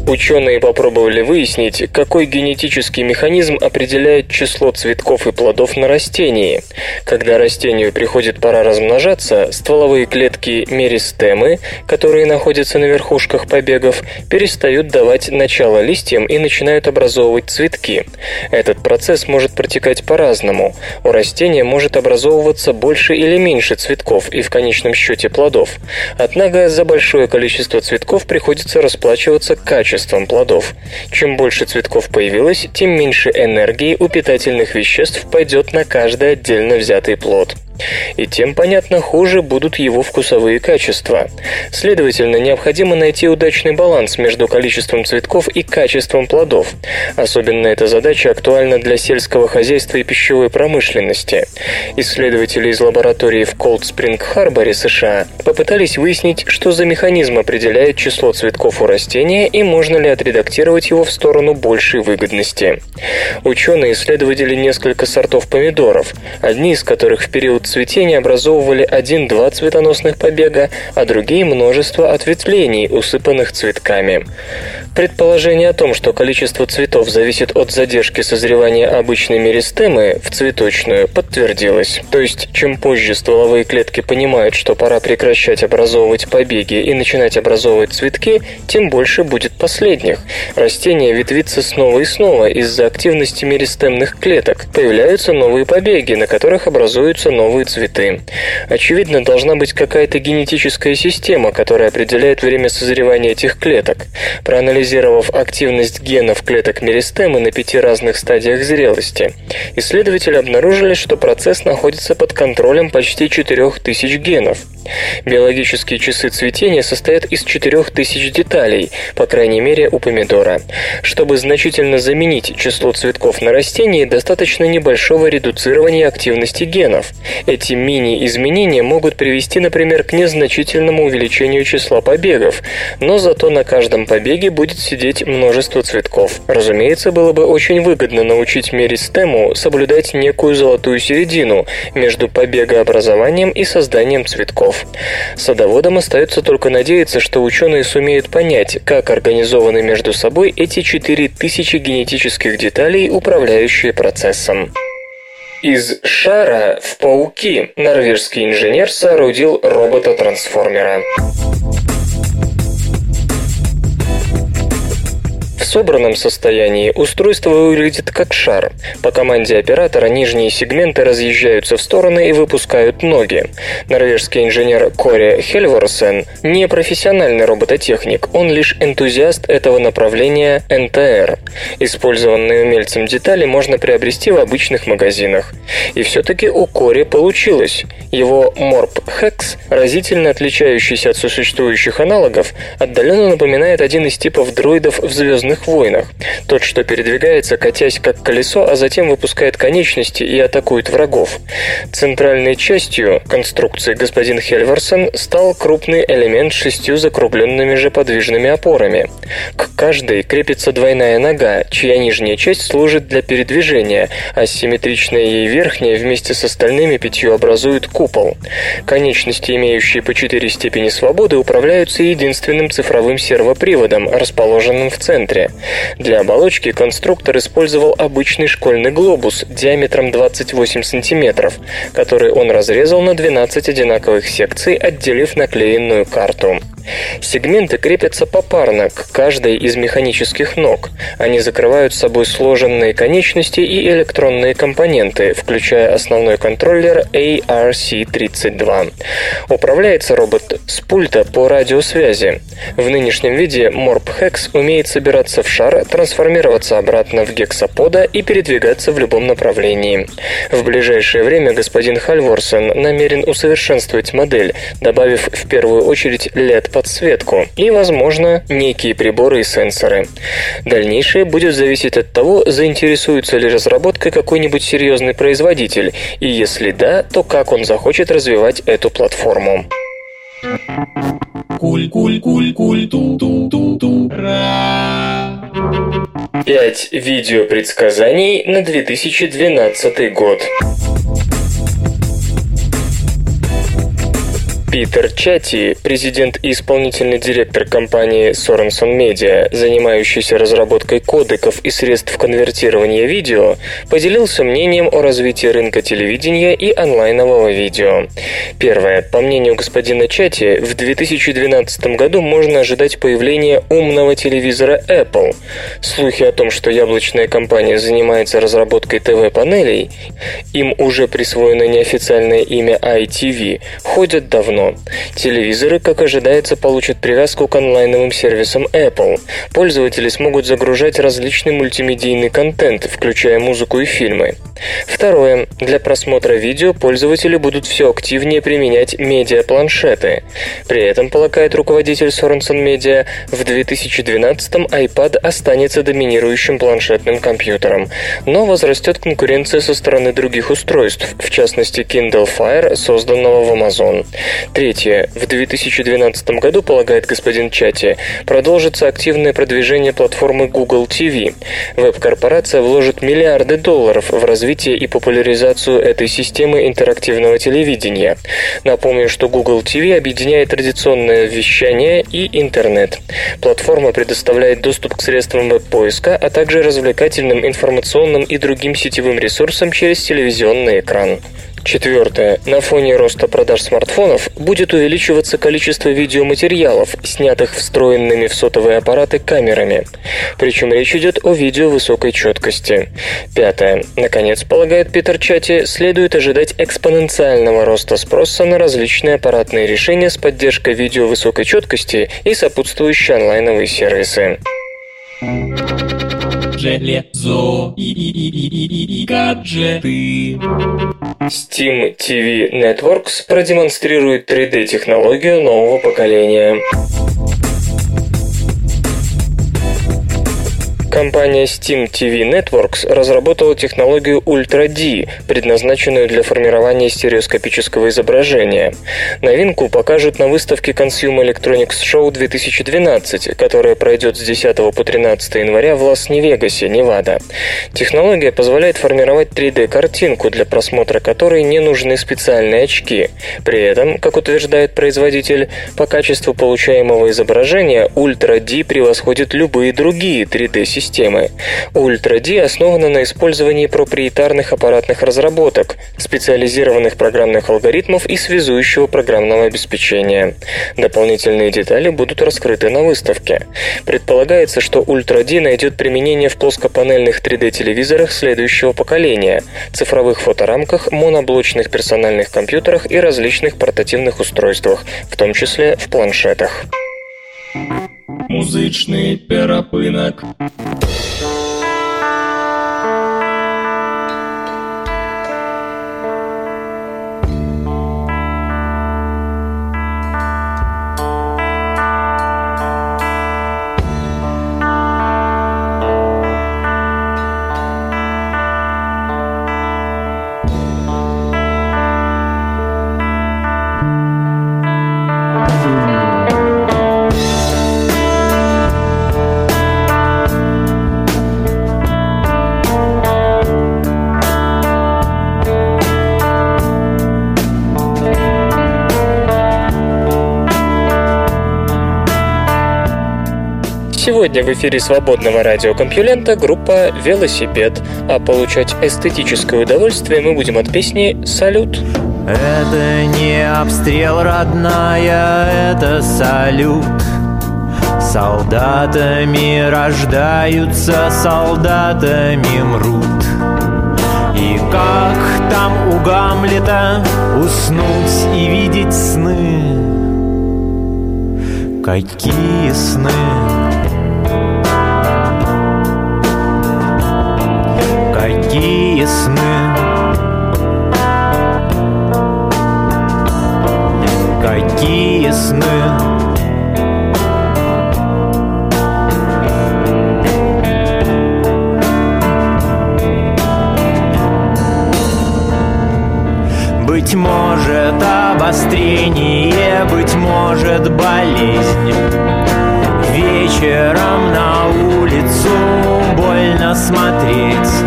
S3: Ученые попробовали выяснить, какой генетический механизм определяет число цветков и плодов на растении. Когда растению приходит пора размножаться, стволовые клетки меристемы, которые находятся на верхушках побегов, перестают давать начало листьям и начинают образовывать цветки. Этот процесс может протекать по-разному. У растения может образовываться больше или меньше цветков и в конечном счете плодов. Однако за большое количество цветков приходится расплачиваться качеством качеством плодов. Чем больше цветков появилось, тем меньше энергии у питательных веществ пойдет на каждый отдельно взятый плод и тем, понятно, хуже будут его вкусовые качества. Следовательно, необходимо найти удачный баланс между количеством цветков и качеством плодов. Особенно эта задача актуальна для сельского хозяйства и пищевой промышленности. Исследователи из лаборатории в Колд-Спринг-Харборе, США, попытались выяснить, что за механизм определяет число цветков у растения и можно ли отредактировать его в сторону большей выгодности. Ученые исследовали несколько сортов помидоров, одни из которых в период цветения образовывали один-два цветоносных побега, а другие множество ответвлений, усыпанных цветками. Предположение о том, что количество цветов зависит от задержки созревания обычной меристемы в цветочную, подтвердилось. То есть, чем позже стволовые клетки понимают, что пора прекращать образовывать побеги и начинать образовывать цветки, тем больше будет последних. Растение ветвится снова и снова из-за активности меристемных клеток. Появляются новые побеги, на которых образуются новые новые цветы. Очевидно, должна быть какая-то генетическая система, которая определяет время созревания этих клеток. Проанализировав активность генов клеток меристемы на пяти разных стадиях зрелости, исследователи обнаружили, что процесс находится под контролем почти 4000 генов. Биологические часы цветения состоят из 4000 деталей, по крайней мере у помидора. Чтобы значительно заменить число цветков на растении, достаточно небольшого редуцирования активности генов. Эти мини-изменения могут привести, например, к незначительному увеличению числа побегов, но зато на каждом побеге будет сидеть множество цветков. Разумеется, было бы очень выгодно научить меристему соблюдать некую золотую середину между побегообразованием и созданием цветков. Садоводам остается только надеяться, что ученые сумеют понять, как организованы между собой эти 4000 генетических деталей, управляющие процессом. Из шара в пауки норвежский инженер соорудил робота-трансформера. Собранном состоянии устройство выглядит как шар. По команде оператора нижние сегменты разъезжаются в стороны и выпускают ноги. Норвежский инженер Кори Хельворсен не профессиональный робототехник, он лишь энтузиаст этого направления НТР. Использованные умельцем детали можно приобрести в обычных магазинах. И все-таки у Кори получилось. Его Morp Hex, разительно отличающийся от существующих аналогов, отдаленно напоминает один из типов дроидов в «Звездных «Звездных войнах». Тот, что передвигается, катясь как колесо, а затем выпускает конечности и атакует врагов. Центральной частью конструкции господин Хельверсон стал крупный элемент с шестью закругленными же подвижными опорами. К каждой крепится двойная нога, чья нижняя часть служит для передвижения, а симметричная ей верхняя вместе с остальными пятью образует купол. Конечности, имеющие по четыре степени свободы, управляются единственным цифровым сервоприводом, расположенным в центре. Для оболочки конструктор использовал обычный школьный глобус диаметром 28 см, который он разрезал на 12 одинаковых секций, отделив наклеенную карту. Сегменты крепятся попарно к каждой из механических ног. Они закрывают собой сложенные конечности и электронные компоненты, включая основной контроллер ARC-32. Управляется робот с пульта по радиосвязи. В нынешнем виде Morp Hex умеет собираться в шар, трансформироваться обратно в гексапода и передвигаться в любом направлении. В ближайшее время господин Хальворсон намерен усовершенствовать модель, добавив в первую очередь LED-подсветку и, возможно, некие приборы и сенсоры. Дальнейшее будет зависеть от того, заинтересуется ли разработкой какой-нибудь серьезный производитель, и если да, то как он захочет развивать эту платформу.
S2: Куль, куль, куль, куль, ту, ту, ту, ту, ра.
S3: Пять видеопредсказаний на 2012 год. Питер Чати, президент и исполнительный директор компании Sorenson Media, занимающийся разработкой кодеков и средств конвертирования видео, поделился мнением о развитии рынка телевидения и онлайнового видео. Первое. По мнению господина Чати, в 2012 году можно ожидать появления умного телевизора Apple. Слухи о том, что яблочная компания занимается разработкой ТВ-панелей, им уже присвоено неофициальное имя ITV, ходят давно давно. Телевизоры, как ожидается, получат привязку к онлайновым сервисам Apple. Пользователи смогут загружать различный мультимедийный контент, включая музыку и фильмы. Второе. Для просмотра видео пользователи будут все активнее применять медиапланшеты. При этом, полагает руководитель Sorenson Media, в 2012-м iPad останется доминирующим планшетным компьютером, но возрастет конкуренция со стороны других устройств, в частности Kindle Fire, созданного в Amazon. Третье. В 2012 году, полагает господин Чати, продолжится активное продвижение платформы Google TV. Веб-корпорация вложит миллиарды долларов в развитие и популяризацию этой системы интерактивного телевидения. Напомню, что Google TV объединяет традиционное вещание и интернет. Платформа предоставляет доступ к средствам веб-поиска, а также развлекательным, информационным и другим сетевым ресурсам через телевизионный экран. Четвертое. На фоне роста продаж смартфонов будет увеличиваться количество видеоматериалов, снятых встроенными в сотовые аппараты камерами. Причем речь идет о видео высокой четкости. Пятое. Наконец, полагает Питер Чати, следует ожидать экспоненциального роста спроса на различные аппаратные решения с поддержкой видео высокой четкости и сопутствующие онлайновые сервисы
S2: и, и гаджеты.
S3: Steam TV Networks продемонстрирует 3D-технологию нового поколения. Компания Steam TV Networks разработала технологию Ultra D, предназначенную для формирования стереоскопического изображения. Новинку покажут на выставке Consumer Electronics Show 2012, которая пройдет с 10 по 13 января в Лас-Невегасе, Невада. Технология позволяет формировать 3D-картинку, для просмотра которой не нужны специальные очки. При этом, как утверждает производитель, по качеству получаемого изображения Ultra D превосходит любые другие 3D-системы системы. Ultra D основана на использовании проприетарных аппаратных разработок, специализированных программных алгоритмов и связующего программного обеспечения. Дополнительные детали будут раскрыты на выставке. Предполагается, что Ultra D найдет применение в плоскопанельных 3D-телевизорах следующего поколения, цифровых фоторамках, моноблочных персональных компьютерах и различных портативных устройствах, в том числе в планшетах.
S2: Музычный Look.
S3: Сегодня в эфире свободного радиокомпьюлента группа «Велосипед», а получать эстетическое удовольствие мы будем от песни «Салют».
S5: Это не обстрел, родная, это салют Солдатами рождаются, солдатами мрут И как там у Гамлета уснуть и видеть сны Какие сны? Какие сны? Какие сны? Быть может обострение, быть может болезнь Вечером на улицу больно смотреть.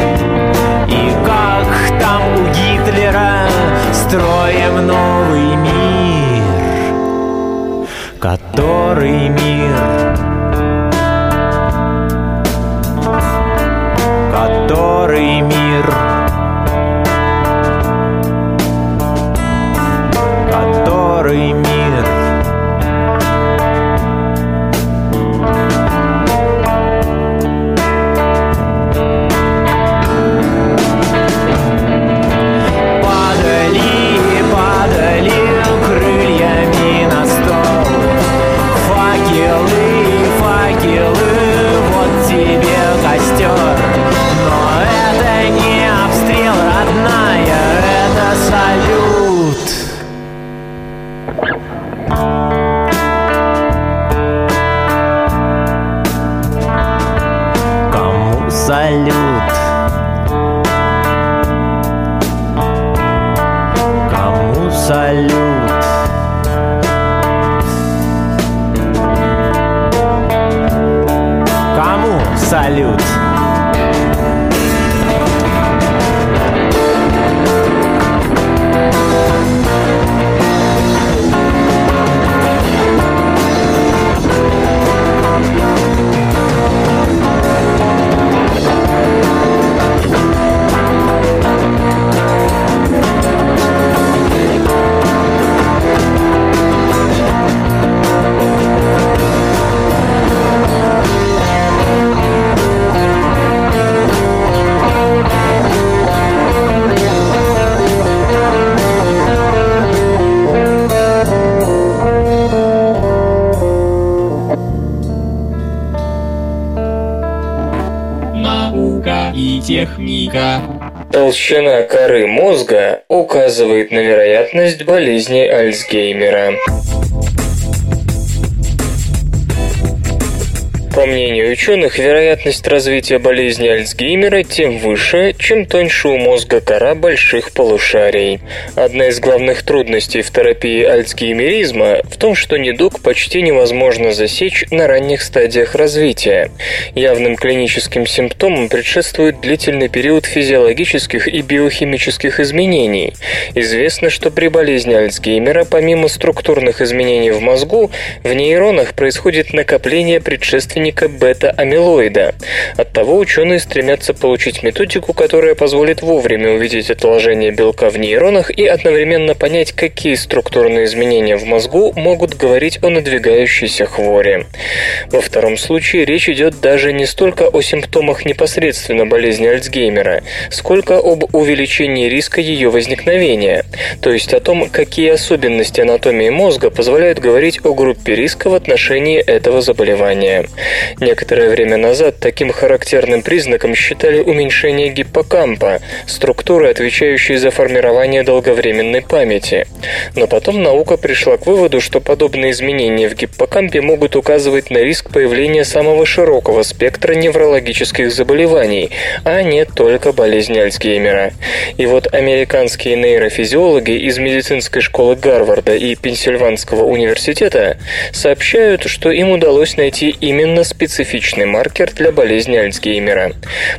S5: И как там у Гитлера строим новый мир Который мир
S3: болезни Альцгеймера. По мнению ученых, вероятность развития болезни Альцгеймера тем выше, чем тоньше у мозга кора больших полушарий. Одна из главных трудностей в терапии альцгеймеризма том, что недуг почти невозможно засечь на ранних стадиях развития. Явным клиническим симптомам предшествует длительный период физиологических и биохимических изменений. Известно, что при болезни Альцгеймера помимо структурных изменений в мозгу, в нейронах происходит накопление предшественников бета-амилоида. Оттого ученые стремятся получить методику, которая позволит вовремя увидеть отложение белка в нейронах и одновременно понять, какие структурные изменения в мозгу могут говорить о надвигающейся хвори. Во втором случае речь идет даже не столько о симптомах непосредственно болезни Альцгеймера, сколько об увеличении риска ее возникновения, то есть о том, какие особенности анатомии мозга позволяют говорить о группе риска в отношении этого заболевания. Некоторое время назад таким характерным признаком считали уменьшение гиппокампа, структуры, отвечающей за формирование долговременной памяти. Но потом наука пришла к выводу, что подобные изменения в гиппокампе могут указывать на риск появления самого широкого спектра неврологических заболеваний, а не только болезни Альцгеймера. И вот американские нейрофизиологи из медицинской школы Гарварда и Пенсильванского университета сообщают, что им удалось найти именно специфичный маркер для болезни Альцгеймера.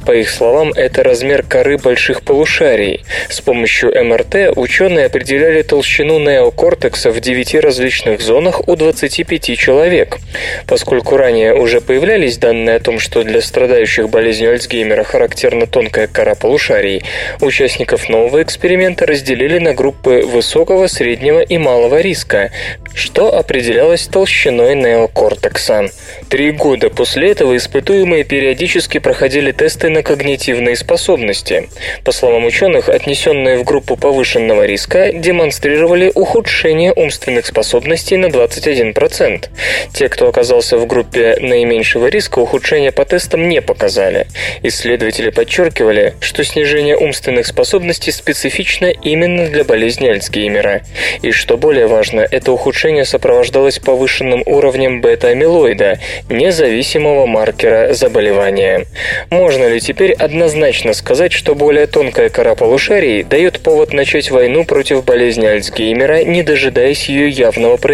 S3: По их словам, это размер коры больших полушарий. С помощью МРТ ученые определяли толщину неокортекса в 9 различных зонах у 25 человек. Поскольку ранее уже появлялись данные о том, что для страдающих болезнью Альцгеймера характерна тонкая кора полушарий, участников нового эксперимента разделили на группы высокого, среднего и малого риска, что определялось толщиной неокортекса. Три года после этого испытуемые периодически проходили тесты на когнитивные способности. По словам ученых, отнесенные в группу повышенного риска демонстрировали ухудшение умственных способностей на 21%. Те, кто оказался в группе наименьшего риска, ухудшения по тестам не показали. Исследователи подчеркивали, что снижение умственных способностей специфично именно для болезни Альцгеймера. И что более важно, это ухудшение сопровождалось повышенным уровнем бета-амилоида, независимого маркера заболевания. Можно ли теперь однозначно сказать, что более тонкая кора полушарий дает повод начать войну против болезни Альцгеймера, не дожидаясь ее явного проявления?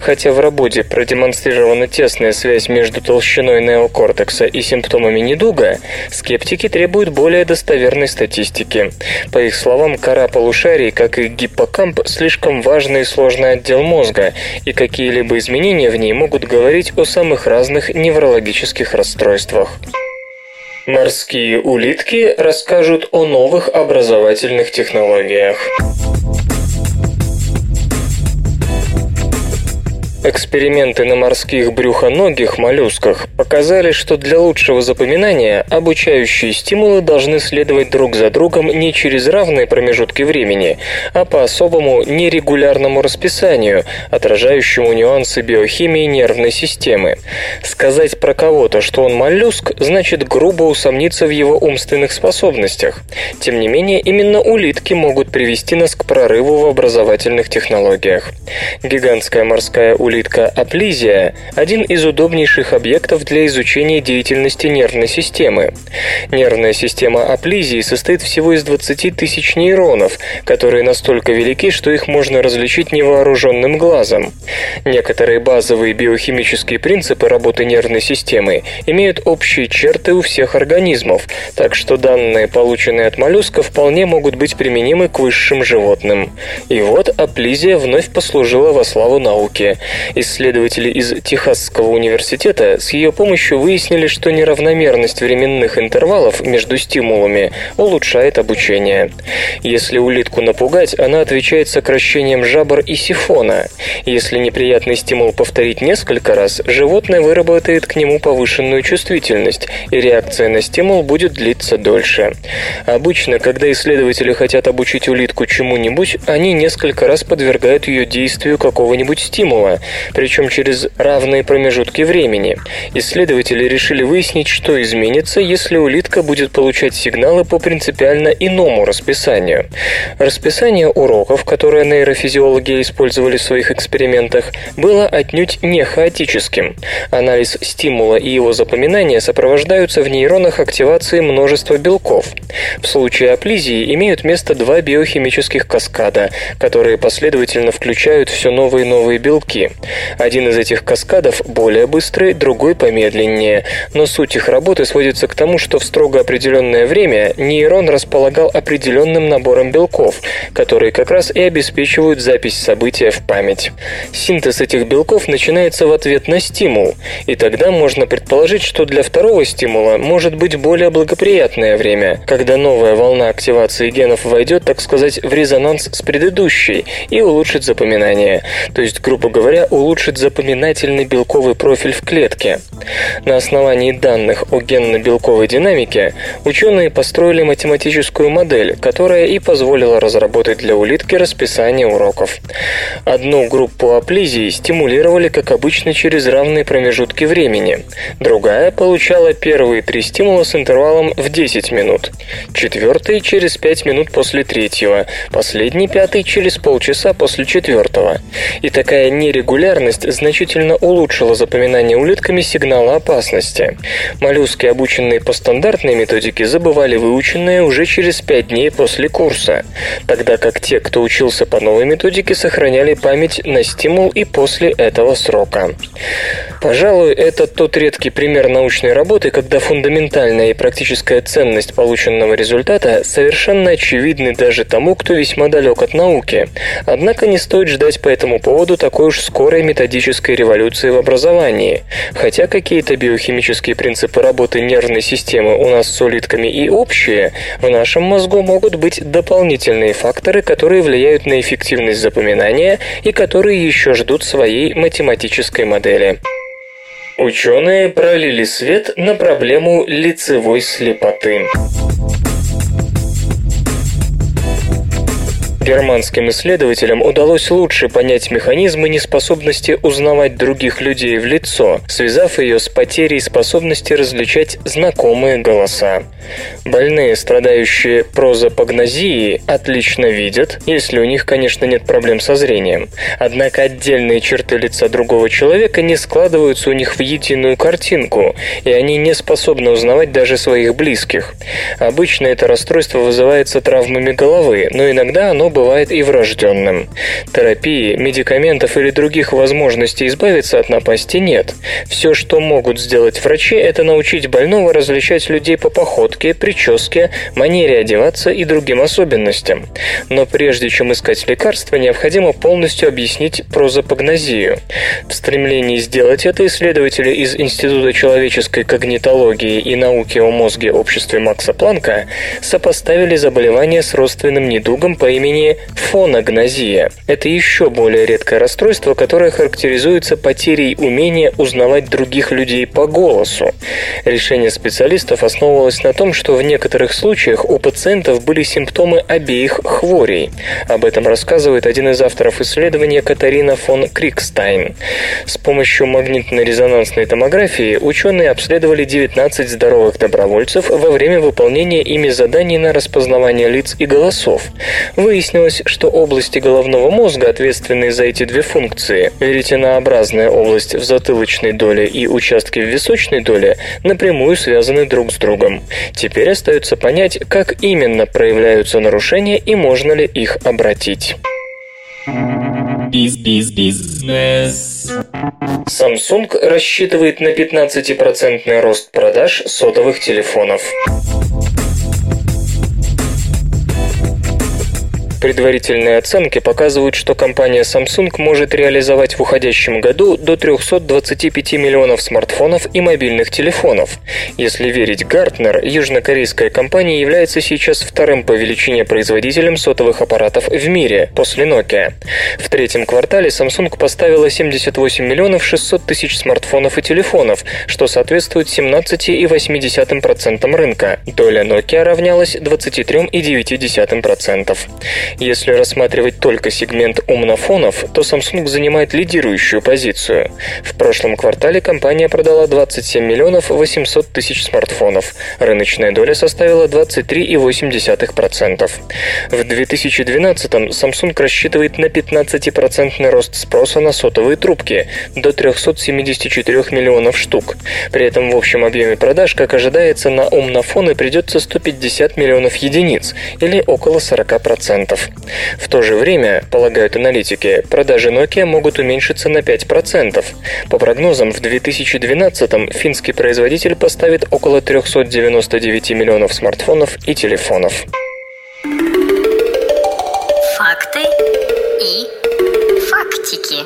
S3: Хотя в работе продемонстрирована тесная связь между толщиной неокортекса и симптомами недуга, скептики требуют более достоверной статистики. По их словам, кора полушарий, как и гиппокамп, слишком важный и сложный отдел мозга, и какие-либо изменения в ней могут говорить о самых разных неврологических расстройствах. Морские улитки расскажут о новых образовательных технологиях. Эксперименты на морских брюхоногих моллюсках показали, что для лучшего запоминания обучающие стимулы должны следовать друг за другом не через равные промежутки времени, а по особому нерегулярному расписанию, отражающему нюансы биохимии нервной системы. Сказать про кого-то, что он моллюск, значит грубо усомниться в его умственных способностях. Тем не менее, именно улитки могут привести нас к прорыву в образовательных технологиях. Гигантская морская улитка улитка аплизия – один из удобнейших объектов для изучения деятельности нервной системы. Нервная система аплизии состоит всего из 20 тысяч нейронов, которые настолько велики, что их можно различить невооруженным глазом. Некоторые базовые биохимические принципы работы нервной системы имеют общие черты у всех организмов, так что данные, полученные от моллюсков, вполне могут быть применимы к высшим животным. И вот аплизия вновь послужила во славу науки. Исследователи из Техасского университета с ее помощью выяснили, что неравномерность временных интервалов между стимулами улучшает обучение. Если улитку напугать, она отвечает сокращением жабр и сифона. Если неприятный стимул повторить несколько раз, животное выработает к нему повышенную чувствительность, и реакция на стимул будет длиться дольше. Обычно, когда исследователи хотят обучить улитку чему-нибудь, они несколько раз подвергают ее действию какого-нибудь стимула, причем через равные промежутки времени. Исследователи решили выяснить, что изменится, если улитка будет получать сигналы по принципиально иному расписанию. Расписание уроков, которое нейрофизиологи использовали в своих экспериментах, было отнюдь не хаотическим. Анализ стимула и его запоминания сопровождаются в нейронах активацией множества белков. В случае аплизии имеют место два биохимических каскада, которые последовательно включают все новые и новые белки. Один из этих каскадов более быстрый, другой помедленнее, но суть их работы сводится к тому, что в строго определенное время нейрон располагал определенным набором белков, которые как раз и обеспечивают запись события в память. Синтез этих белков начинается в ответ на стимул, и тогда можно предположить, что для второго стимула может быть более благоприятное время, когда новая волна активации генов войдет, так сказать, в резонанс с предыдущей и улучшит запоминание. То есть, грубо говоря, улучшить запоминательный белковый профиль в клетке. На основании данных о генно-белковой динамике ученые построили математическую модель, которая и позволила разработать для улитки расписание уроков. Одну группу аплизии стимулировали, как обычно, через равные промежутки времени. Другая получала первые три стимула с интервалом в 10 минут. Четвертый через 5 минут после третьего. Последний пятый через полчаса после четвертого. И такая нерегулярная регулярность значительно улучшила запоминание улитками сигнала опасности. Моллюски, обученные по стандартной методике, забывали выученное уже через 5 дней после курса, тогда как те, кто учился по новой методике, сохраняли память на стимул и после этого срока. Пожалуй, это тот редкий пример научной работы, когда фундаментальная и практическая ценность полученного результата совершенно очевидны даже тому, кто весьма далек от науки. Однако не стоит ждать по этому поводу такой уж скорой методической революции в образовании. Хотя какие-то биохимические принципы работы нервной системы у нас с улитками и общие, в нашем мозгу могут быть дополнительные факторы, которые влияют на эффективность запоминания и которые еще ждут своей математической модели. Ученые пролили свет на проблему лицевой слепоты. Германским исследователям удалось лучше понять механизмы неспособности узнавать других людей в лицо, связав ее с потерей способности различать знакомые голоса. Больные, страдающие прозапогнозией, отлично видят, если у них, конечно, нет проблем со зрением. Однако отдельные черты лица другого человека не складываются у них в единую картинку, и они не способны узнавать даже своих близких. Обычно это расстройство вызывается травмами головы, но иногда оно бывает и врожденным. Терапии, медикаментов или других возможностей избавиться от напасти нет. Все, что могут сделать врачи, это научить больного различать людей по походке, прическе, манере одеваться и другим особенностям. Но прежде чем искать лекарства, необходимо полностью объяснить прозапогнозию. В стремлении сделать это исследователи из Института человеческой когнитологии и науки о мозге обществе Макса Планка сопоставили заболевание с родственным недугом по имени заболевание фоногнозия. Это еще более редкое расстройство, которое характеризуется потерей умения узнавать других людей по голосу. Решение специалистов основывалось на том, что в некоторых случаях у пациентов были симптомы обеих хворей. Об этом рассказывает один из авторов исследования Катарина фон Крикстайн. С помощью магнитно-резонансной томографии ученые обследовали 19 здоровых добровольцев во время выполнения ими заданий на распознавание лиц и голосов. Выяснилось, выяснилось, что области головного мозга, ответственные за эти две функции, веретенообразная область в затылочной доле и участки в височной доле, напрямую связаны друг с другом. Теперь остается понять, как именно проявляются нарушения и можно ли их обратить. Биз-биз-бизнес. Samsung рассчитывает на 15% рост продаж сотовых телефонов. Предварительные оценки показывают, что компания Samsung может реализовать в уходящем году до 325 миллионов смартфонов и мобильных телефонов. Если верить Гартнер, южнокорейская компания является сейчас вторым по величине производителем сотовых аппаратов в мире, после Nokia. В третьем квартале Samsung поставила 78 миллионов 600 тысяч смартфонов и телефонов, что соответствует 17,8% рынка. Доля Nokia равнялась 23,9%. Если рассматривать только сегмент умнофонов, то Samsung занимает лидирующую позицию. В прошлом квартале компания продала 27 миллионов 800 тысяч смартфонов. Рыночная доля составила 23,8%. В 2012 Samsung рассчитывает на 15% рост спроса на сотовые трубки до 374 миллионов штук. При этом в общем объеме продаж, как ожидается, на умнофоны придется 150 миллионов единиц или около 40%. В то же время, полагают аналитики, продажи Nokia могут уменьшиться на 5%. По прогнозам, в 2012 финский производитель поставит около 399 миллионов смартфонов и телефонов.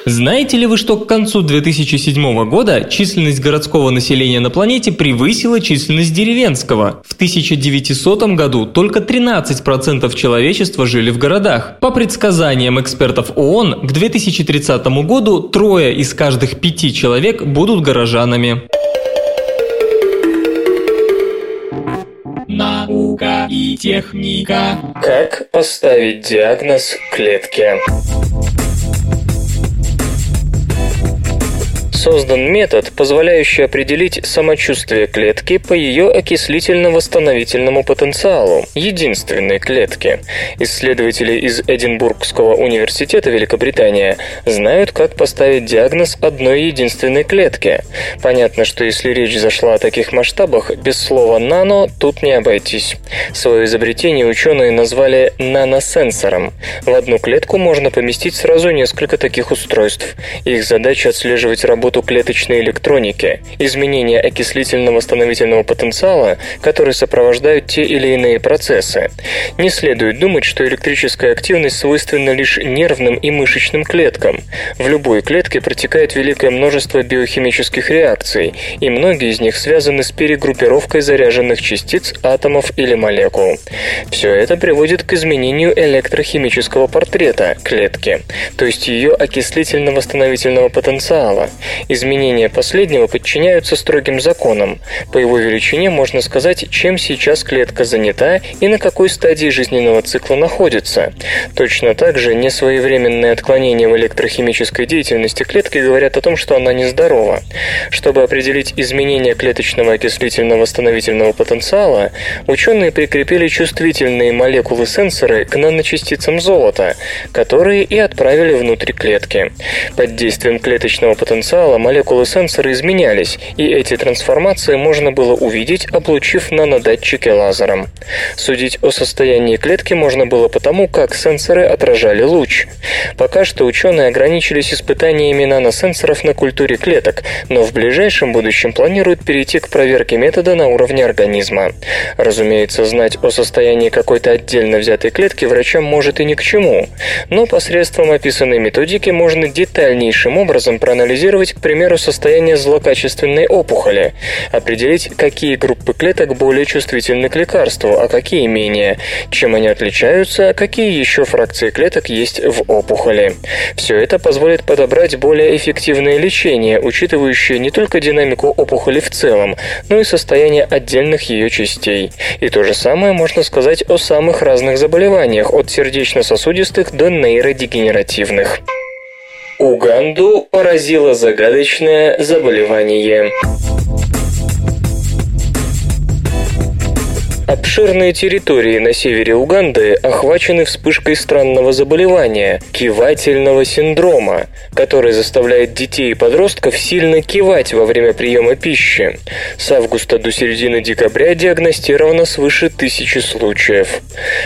S4: Знаете ли вы, что к концу 2007 года численность городского населения на планете превысила численность деревенского? В 1900 году только 13% человечества жили в городах. По предсказаниям экспертов ООН, к 2030 году трое из каждых пяти человек будут горожанами.
S2: Наука и техника.
S3: Как поставить диагноз клетке? Создан метод, позволяющий определить самочувствие клетки по ее окислительно-восстановительному потенциалу, единственной клетки. Исследователи из Эдинбургского университета Великобритания знают, как поставить диагноз одной единственной клетке. Понятно, что если речь зашла о таких масштабах, без слова «нано» тут не обойтись. Свое изобретение ученые назвали наносенсором. В одну клетку можно поместить сразу несколько таких устройств. Их задача отслеживать работу клеточной электроники, изменения окислительно-восстановительного потенциала, которые сопровождают те или иные процессы. Не следует думать, что электрическая активность свойственна лишь нервным и мышечным клеткам. В любой клетке протекает великое множество биохимических реакций, и многие из них связаны с перегруппировкой заряженных частиц, атомов или молекул. Все это приводит к изменению электрохимического портрета клетки, то есть ее окислительно-восстановительного потенциала. Изменения последнего подчиняются строгим законам. По его величине можно сказать, чем сейчас клетка занята и на какой стадии жизненного цикла находится. Точно так же несвоевременные отклонения в электрохимической деятельности клетки говорят о том, что она нездорова. Чтобы определить изменения клеточного окислительно-восстановительного потенциала, ученые прикрепили чувствительные молекулы-сенсоры к наночастицам золота, которые и отправили внутрь клетки. Под действием клеточного потенциала молекулы-сенсоры изменялись, и эти трансформации можно было увидеть, облучив нанодатчики лазером. Судить о состоянии клетки можно было потому, как сенсоры отражали луч. Пока что ученые ограничились испытаниями наносенсоров на культуре клеток, но в ближайшем будущем планируют перейти к проверке метода на уровне организма. Разумеется, знать о состоянии какой-то отдельно взятой клетки врачам может и ни к чему, но посредством описанной методики можно детальнейшим образом проанализировать, к примеру, состояние злокачественной опухоли, определить, какие группы клеток более чувствительны к лекарству, а какие менее, чем они отличаются, а какие еще фракции клеток есть в опухоли. Все это позволит подобрать более эффективное лечение, учитывающее не только динамику опухоли в целом, но и состояние отдельных ее частей. И то же самое можно сказать о самых разных заболеваниях, от сердечно-сосудистых до нейродегенеративных. Уганду поразило загадочное заболевание. Обширные территории на севере Уганды охвачены вспышкой странного заболевания – кивательного синдрома, который заставляет детей и подростков сильно кивать во время приема пищи. С августа до середины декабря диагностировано свыше тысячи случаев.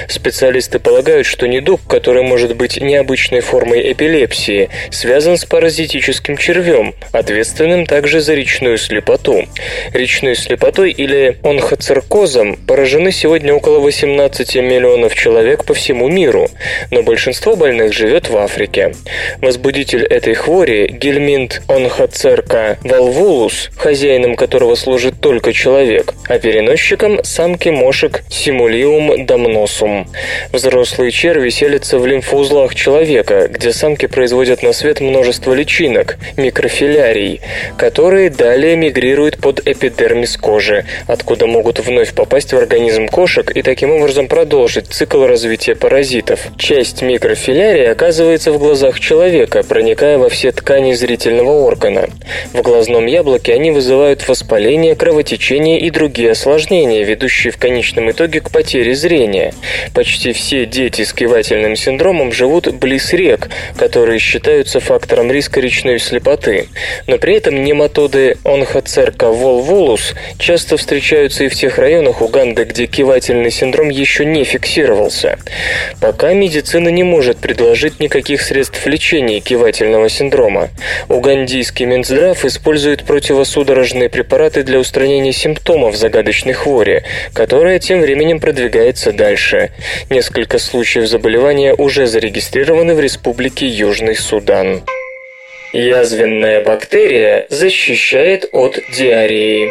S3: Специалисты полагают, что недуг, который может быть необычной формой эпилепсии, связан с паразитическим червем, ответственным также за речную слепоту. Речной слепотой или онхоциркозом поражены заражены сегодня около 18 миллионов человек по всему миру, но большинство больных живет в Африке. Возбудитель этой хвори, гельминт онхоцерка валвулус, хозяином которого служит только человек, а переносчиком – самки мошек симулиум дамносум. Взрослые черви селятся в лимфоузлах человека, где самки производят на свет множество личинок, микрофилярий, которые далее мигрируют под эпидермис кожи, откуда могут вновь попасть в организм организм кошек и таким образом продолжить цикл развития паразитов. Часть микрофилярии оказывается в глазах человека, проникая во все ткани зрительного органа. В глазном яблоке они вызывают воспаление, кровотечение и другие осложнения, ведущие в конечном итоге к потере зрения. Почти все дети с кивательным синдромом живут близ рек, которые считаются фактором риска речной слепоты. Но при этом нематоды онхоцерка волволус часто встречаются и в тех районах Уганды, где кивательный синдром еще не фиксировался. Пока медицина не может предложить никаких средств лечения кивательного синдрома. Угандийский Минздрав использует противосудорожные препараты для устранения симптомов загадочной хвори, которая тем временем продвигается дальше. Несколько случаев заболевания уже зарегистрированы в Республике Южный Судан. Язвенная бактерия защищает от диареи.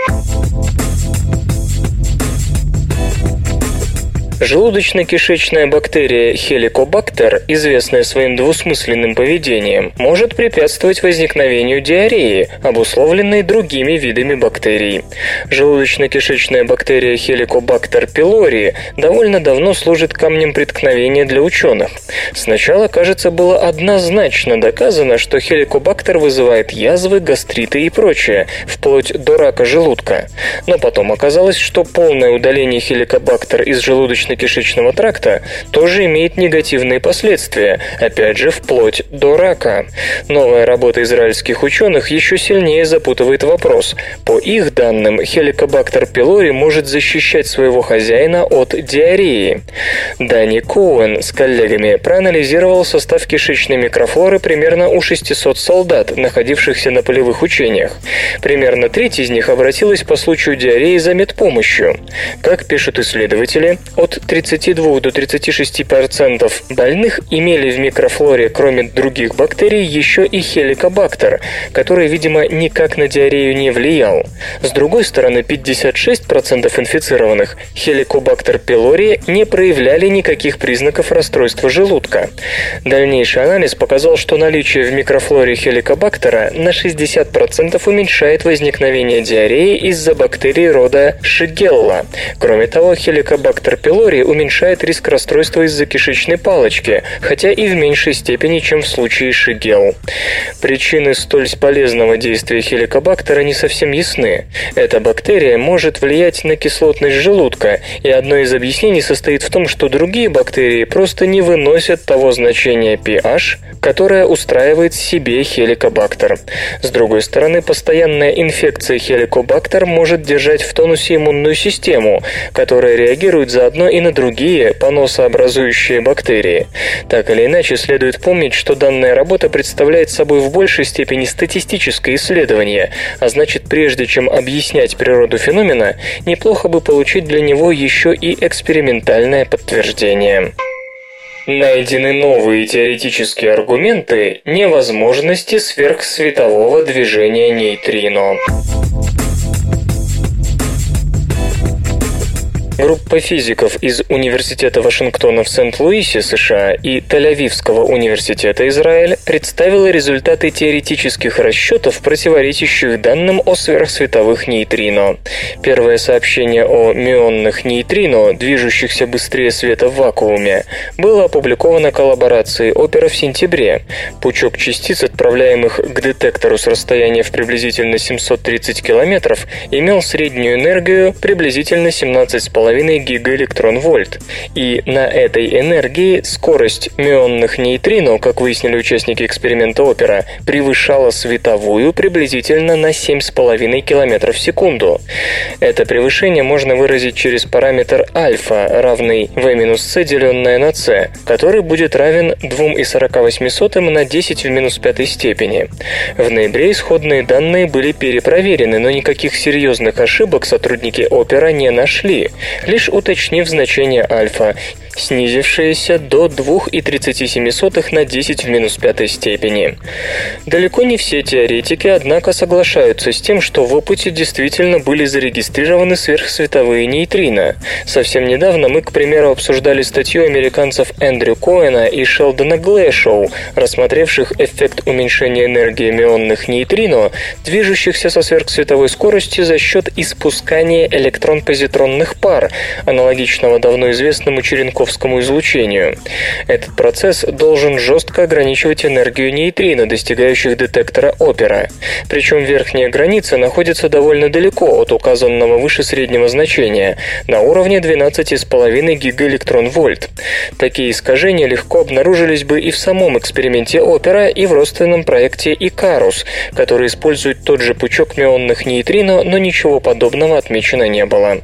S3: Желудочно-кишечная бактерия хеликобактер, известная своим двусмысленным поведением, может препятствовать возникновению диареи, обусловленной другими видами бактерий. Желудочно-кишечная бактерия хеликобактер пилори довольно давно служит камнем преткновения для ученых. Сначала, кажется, было однозначно доказано, что хеликобактер вызывает язвы, гастриты и прочее, вплоть до рака желудка. Но потом оказалось, что полное удаление хеликобактер из желудочно желудочно-кишечного тракта тоже имеет негативные последствия, опять же, вплоть до рака. Новая работа израильских ученых еще сильнее запутывает вопрос. По их данным, хеликобактер пилори может защищать своего хозяина от диареи. Дани Коуэн с коллегами проанализировал состав кишечной микрофлоры примерно у 600 солдат, находившихся на полевых учениях. Примерно треть из них обратилась по случаю диареи за медпомощью. Как пишут исследователи, от 32 до 36% больных имели в микрофлоре, кроме других бактерий, еще и хеликобактер, который, видимо, никак на диарею не влиял. С другой стороны, 56% инфицированных хеликобактер пилори не проявляли никаких признаков расстройства желудка. Дальнейший анализ показал, что наличие в микрофлоре хеликобактера на 60% уменьшает возникновение диареи из-за бактерий рода Шигелла. Кроме того, хеликобактер пилори уменьшает риск расстройства из-за кишечной палочки, хотя и в меньшей степени, чем в случае Шигелл. Причины столь полезного действия хеликобактера не совсем ясны. Эта бактерия может влиять на кислотность желудка, и одно из объяснений состоит в том, что другие бактерии просто не выносят того значения pH, которое устраивает себе хеликобактер. С другой стороны, постоянная инфекция хеликобактер может держать в тонусе иммунную систему, которая реагирует заодно и на другие поносообразующие бактерии. Так или иначе, следует помнить, что данная работа представляет собой в большей степени статистическое исследование, а значит, прежде чем объяснять природу феномена, неплохо бы получить для него еще и экспериментальное подтверждение. Найдены новые теоретические аргументы невозможности сверхсветового движения нейтрино. Группа физиков из Университета Вашингтона в Сент-Луисе, США и Тель-Авивского университета Израиль представила результаты теоретических расчетов, противоречащих данным о сверхсветовых нейтрино. Первое сообщение о мионных нейтрино, движущихся быстрее света в вакууме, было опубликовано коллаборацией опера в сентябре. Пучок частиц, отправляемых к детектору с расстояния в приблизительно 730 километров, имел среднюю энергию приблизительно 17,5 2,5 гигаэлектрон-вольт. И на этой энергии скорость мионных нейтрино, как выяснили участники эксперимента Опера, превышала световую приблизительно на 7,5 км в секунду. Это превышение можно выразить через параметр альфа, равный v-c, деленное на c, который будет равен 2,48 на 10 в минус пятой степени. В ноябре исходные данные были перепроверены, но никаких серьезных ошибок сотрудники Опера не нашли лишь уточнив значение альфа снизившееся до 2,37 на 10 в минус пятой степени. Далеко не все теоретики, однако, соглашаются с тем, что в опыте действительно были зарегистрированы сверхсветовые нейтрино. Совсем недавно мы, к примеру, обсуждали статью американцев Эндрю Коэна и Шелдона Глэшоу, рассмотревших эффект уменьшения энергии мионных нейтрино, движущихся со сверхсветовой скоростью за счет испускания электрон-позитронных пар, аналогичного давно известному черенковскому излучению. Этот процесс должен жестко ограничивать энергию нейтрино, достигающих детектора Опера. Причем верхняя граница находится довольно далеко от указанного выше среднего значения, на уровне 12,5 гигаэлектрон-вольт. Такие искажения легко обнаружились бы и в самом эксперименте Опера, и в родственном проекте Икарус, который использует тот же пучок мионных нейтрино, но ничего подобного отмечено не было.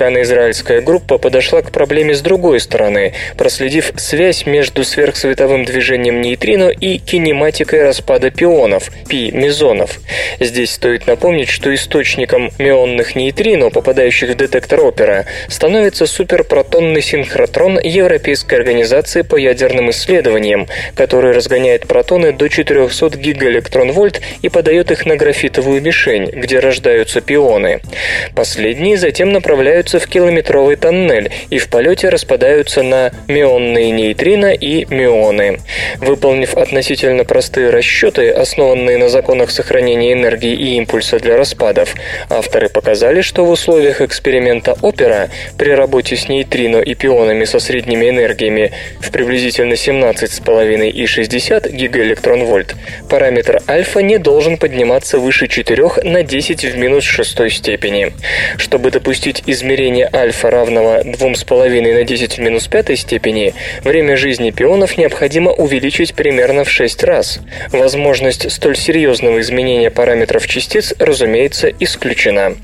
S3: Американо-израильская группа подошла к проблеме с другой стороны, проследив связь между сверхсветовым движением нейтрино и кинематикой распада пионов, пи-мезонов. Здесь стоит напомнить, что источником мионных нейтрино, попадающих в детектор опера, становится суперпротонный синхротрон Европейской организации по ядерным исследованиям, который разгоняет протоны до 400 гигаэлектрон-вольт и подает их на графитовую мишень, где рождаются пионы. Последние затем направляются в километровый тоннель и в полете распадаются на мионные нейтрино и мионы. Выполнив относительно простые расчеты, основанные на законах сохранения энергии и импульса для распадов, авторы показали, что в условиях эксперимента Опера при работе с нейтрино и пионами со средними энергиями в приблизительно 17,5 и 60 гигаэлектрон-вольт параметр альфа не должен подниматься выше 4 на 10 в минус шестой степени. Чтобы допустить измерение измерения альфа равного 2,5 на 10 в минус пятой степени, время жизни пионов необходимо увеличить примерно в 6 раз. Возможность столь серьезного изменения параметров частиц, разумеется, исключена.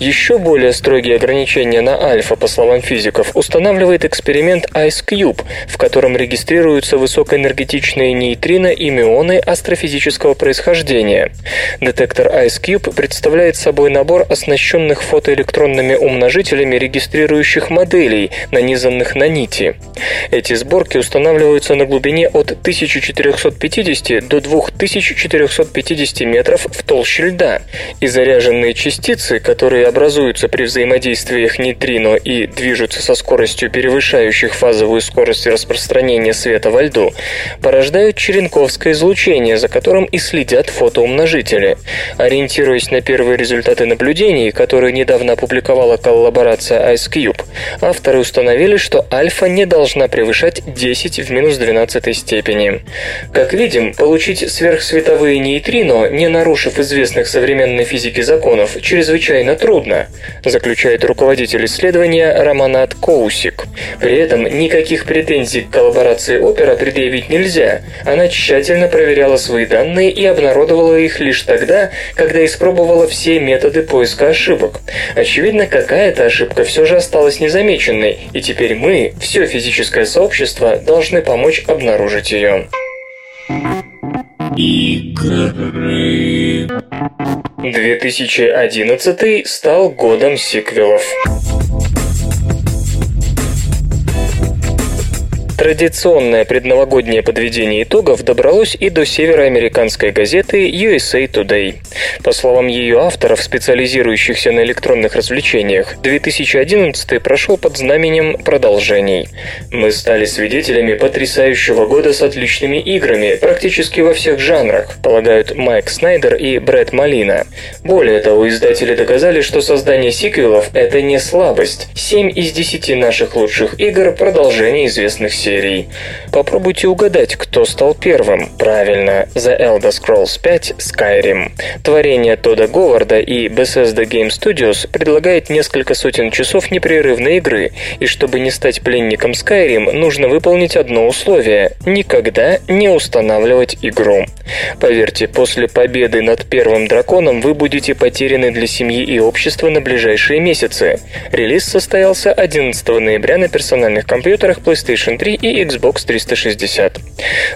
S3: Еще более строгие ограничения на альфа, по словам физиков, устанавливает эксперимент Ice Cube, в котором регистрируются высокоэнергетичные нейтрино и мионы астрофизического происхождения. Детектор Ice Cube представляет собой набор оснащенных фотоэлектронными умножителями регистрирующих моделей, нанизанных на нити. Эти сборки устанавливаются на глубине от 1450 до 2450 метров в толще льда, и заряженные частицы, которые образуются при взаимодействиях нейтрино и движутся со скоростью превышающих фазовую скорость распространения света во льду, порождают черенковское излучение, за которым и следят фотоумножители. Ориентируясь на первые результаты наблюдений, которые недавно опубликовала коллаборация IceCube, авторы установили, что альфа не должна превышать 10 в минус 12 степени. Как видим, получить сверхсветовые нейтрино, не нарушив известных современной физики законов, чрезвычайно трудно, заключает руководитель исследования Романат Коусик. При этом никаких претензий к коллаборации опера предъявить нельзя. Она тщательно проверяла свои данные и обнародовала их лишь тогда, когда испробовала все методы поиска ошибок. Очевидно, какая-то ошибка все же осталась незамеченной, и теперь мы, все физическое сообщество, должны помочь обнаружить ее.
S2: Игры.
S3: 2011 стал годом сиквелов. Традиционное предновогоднее подведение итогов добралось и до североамериканской газеты USA Today. По словам ее авторов, специализирующихся на электронных развлечениях, 2011 прошел под знаменем продолжений. Мы стали свидетелями потрясающего года с отличными играми, практически во всех жанрах, полагают Майк Снайдер и Брэд Малина. Более того, издатели доказали, что создание сиквелов – это не слабость. 7 из 10 наших лучших игр – продолжение известных серий серий. Попробуйте угадать, кто стал первым. Правильно, The Elder Scrolls 5 Skyrim. Творение Тода Говарда и Bethesda Game Studios предлагает несколько сотен часов непрерывной игры, и чтобы не стать пленником Skyrim, нужно выполнить одно условие – никогда не устанавливать игру. Поверьте, после победы над первым драконом вы будете потеряны для семьи и общества на ближайшие месяцы. Релиз состоялся 11 ноября на персональных компьютерах PlayStation 3 и Xbox 360.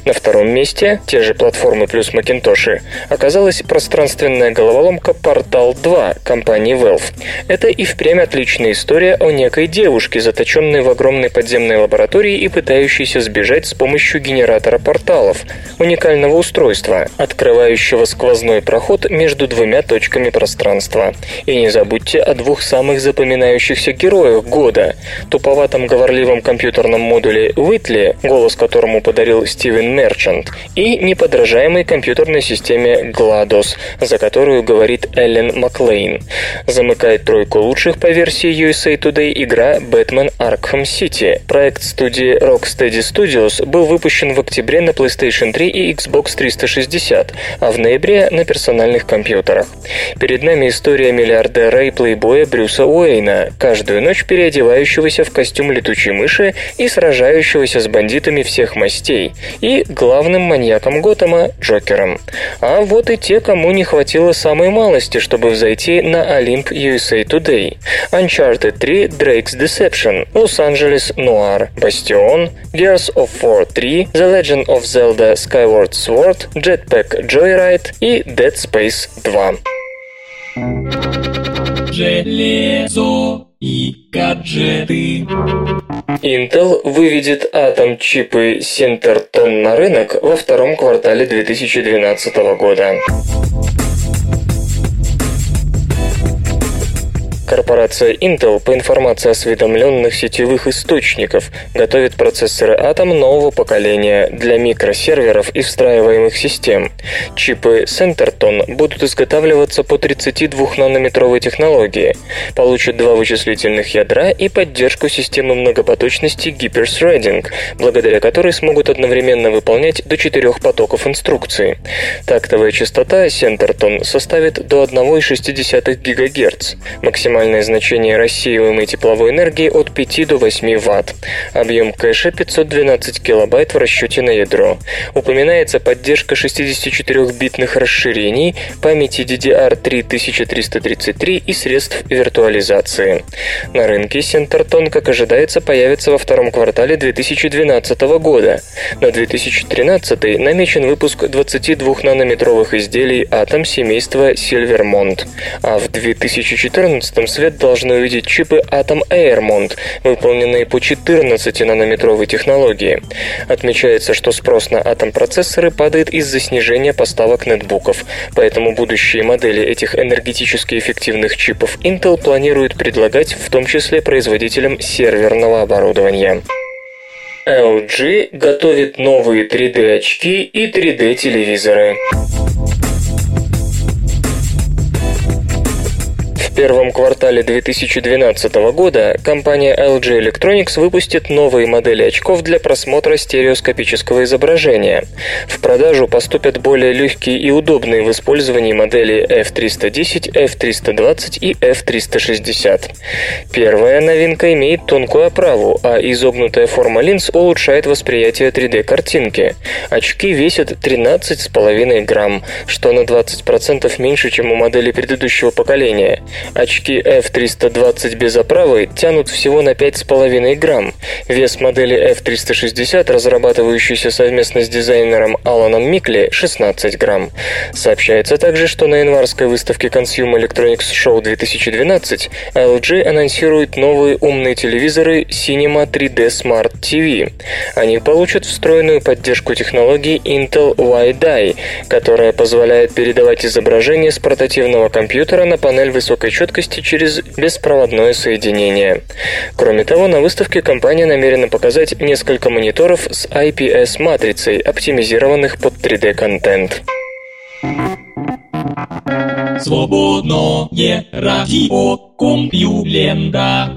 S3: На втором месте, те же платформы плюс Макинтоши, оказалась пространственная головоломка Portal 2 компании Valve. Это и впрямь отличная история о некой девушке, заточенной в огромной подземной лаборатории и пытающейся сбежать с помощью генератора порталов, уникального устройства, открывающего сквозной проход между двумя точками пространства. И не забудьте о двух самых запоминающихся героях года – туповатом говорливом компьютерном модуле Уитли, голос которому подарил Стивен Мерчант, и неподражаемой компьютерной системе GLaDOS, за которую говорит Эллен Маклейн. Замыкает тройку лучших по версии USA Today игра Batman Arkham City. Проект студии Rocksteady Studios был выпущен в октябре на PlayStation 3 и Xbox 360, а в ноябре на персональных компьютерах. Перед нами история миллиардера и плейбоя Брюса Уэйна, каждую ночь переодевающегося в костюм летучей мыши и сражающегося сражающегося с бандитами всех мастей, и главным маньяком Готэма – Джокером. А вот и те, кому не хватило самой малости, чтобы взойти на Олимп USA Today. Uncharted 3 Drake's Deception, Los-Angeles Noir, Bastion, Gears of War 3, The Legend of Zelda Skyward Sword, Jetpack Joyride и Dead Space 2.
S2: Железо и гаджеты.
S3: Intel выведет атом-чипы Синтертон на рынок во втором квартале 2012 года. Корпорация Intel, по информации осведомленных сетевых источников, готовит процессоры Atom нового поколения для микросерверов и встраиваемых систем. Чипы Centerton будут изготавливаться по 32-нанометровой технологии, получат два вычислительных ядра и поддержку системы многопоточности Hyper-Threading, благодаря которой смогут одновременно выполнять до четырех потоков инструкции. Тактовая частота Centerton составит до 1,6 ГГц. Максимальная максимальное значение рассеиваемой тепловой энергии от 5 до 8 Вт. Объем кэша 512 килобайт в расчете на ядро. Упоминается поддержка 64-битных расширений, памяти DDR3 1333 и средств виртуализации. На рынке Синтертон, как ожидается, появится во втором квартале 2012 года. На 2013 намечен выпуск 22-нанометровых изделий Atom семейства Silvermont, а в 2014 свет должны увидеть чипы Atom Airmont, выполненные по 14-нанометровой технологии. Отмечается, что спрос на Atom процессоры падает из-за снижения поставок нетбуков, поэтому будущие модели этих энергетически эффективных чипов Intel планирует предлагать в том числе производителям серверного оборудования. LG готовит новые 3D-очки и 3D-телевизоры. Первом квартале 2012 года компания LG Electronics выпустит новые модели очков для просмотра стереоскопического изображения. В продажу поступят более легкие и удобные в использовании модели F310, F320 и F360. Первая новинка имеет тонкую оправу, а изогнутая форма линз улучшает восприятие 3D-картинки. Очки весят 13,5 грамм, что на 20% меньше, чем у модели предыдущего поколения. Очки F320 без оправы тянут всего на 5,5 грамм. Вес модели F360, разрабатывающейся совместно с дизайнером Аланом Микли, 16 грамм. Сообщается также, что на январской выставке Consumer Electronics Show 2012 LG анонсирует новые умные телевизоры Cinema 3D Smart TV. Они получат встроенную поддержку технологии Intel WiDi, которая позволяет передавать изображение с портативного компьютера на панель высокой четкости через беспроводное соединение. Кроме того, на выставке компания намерена показать несколько мониторов с IPS-матрицей, оптимизированных под 3D-контент.
S2: Свободное радио Компьюлента.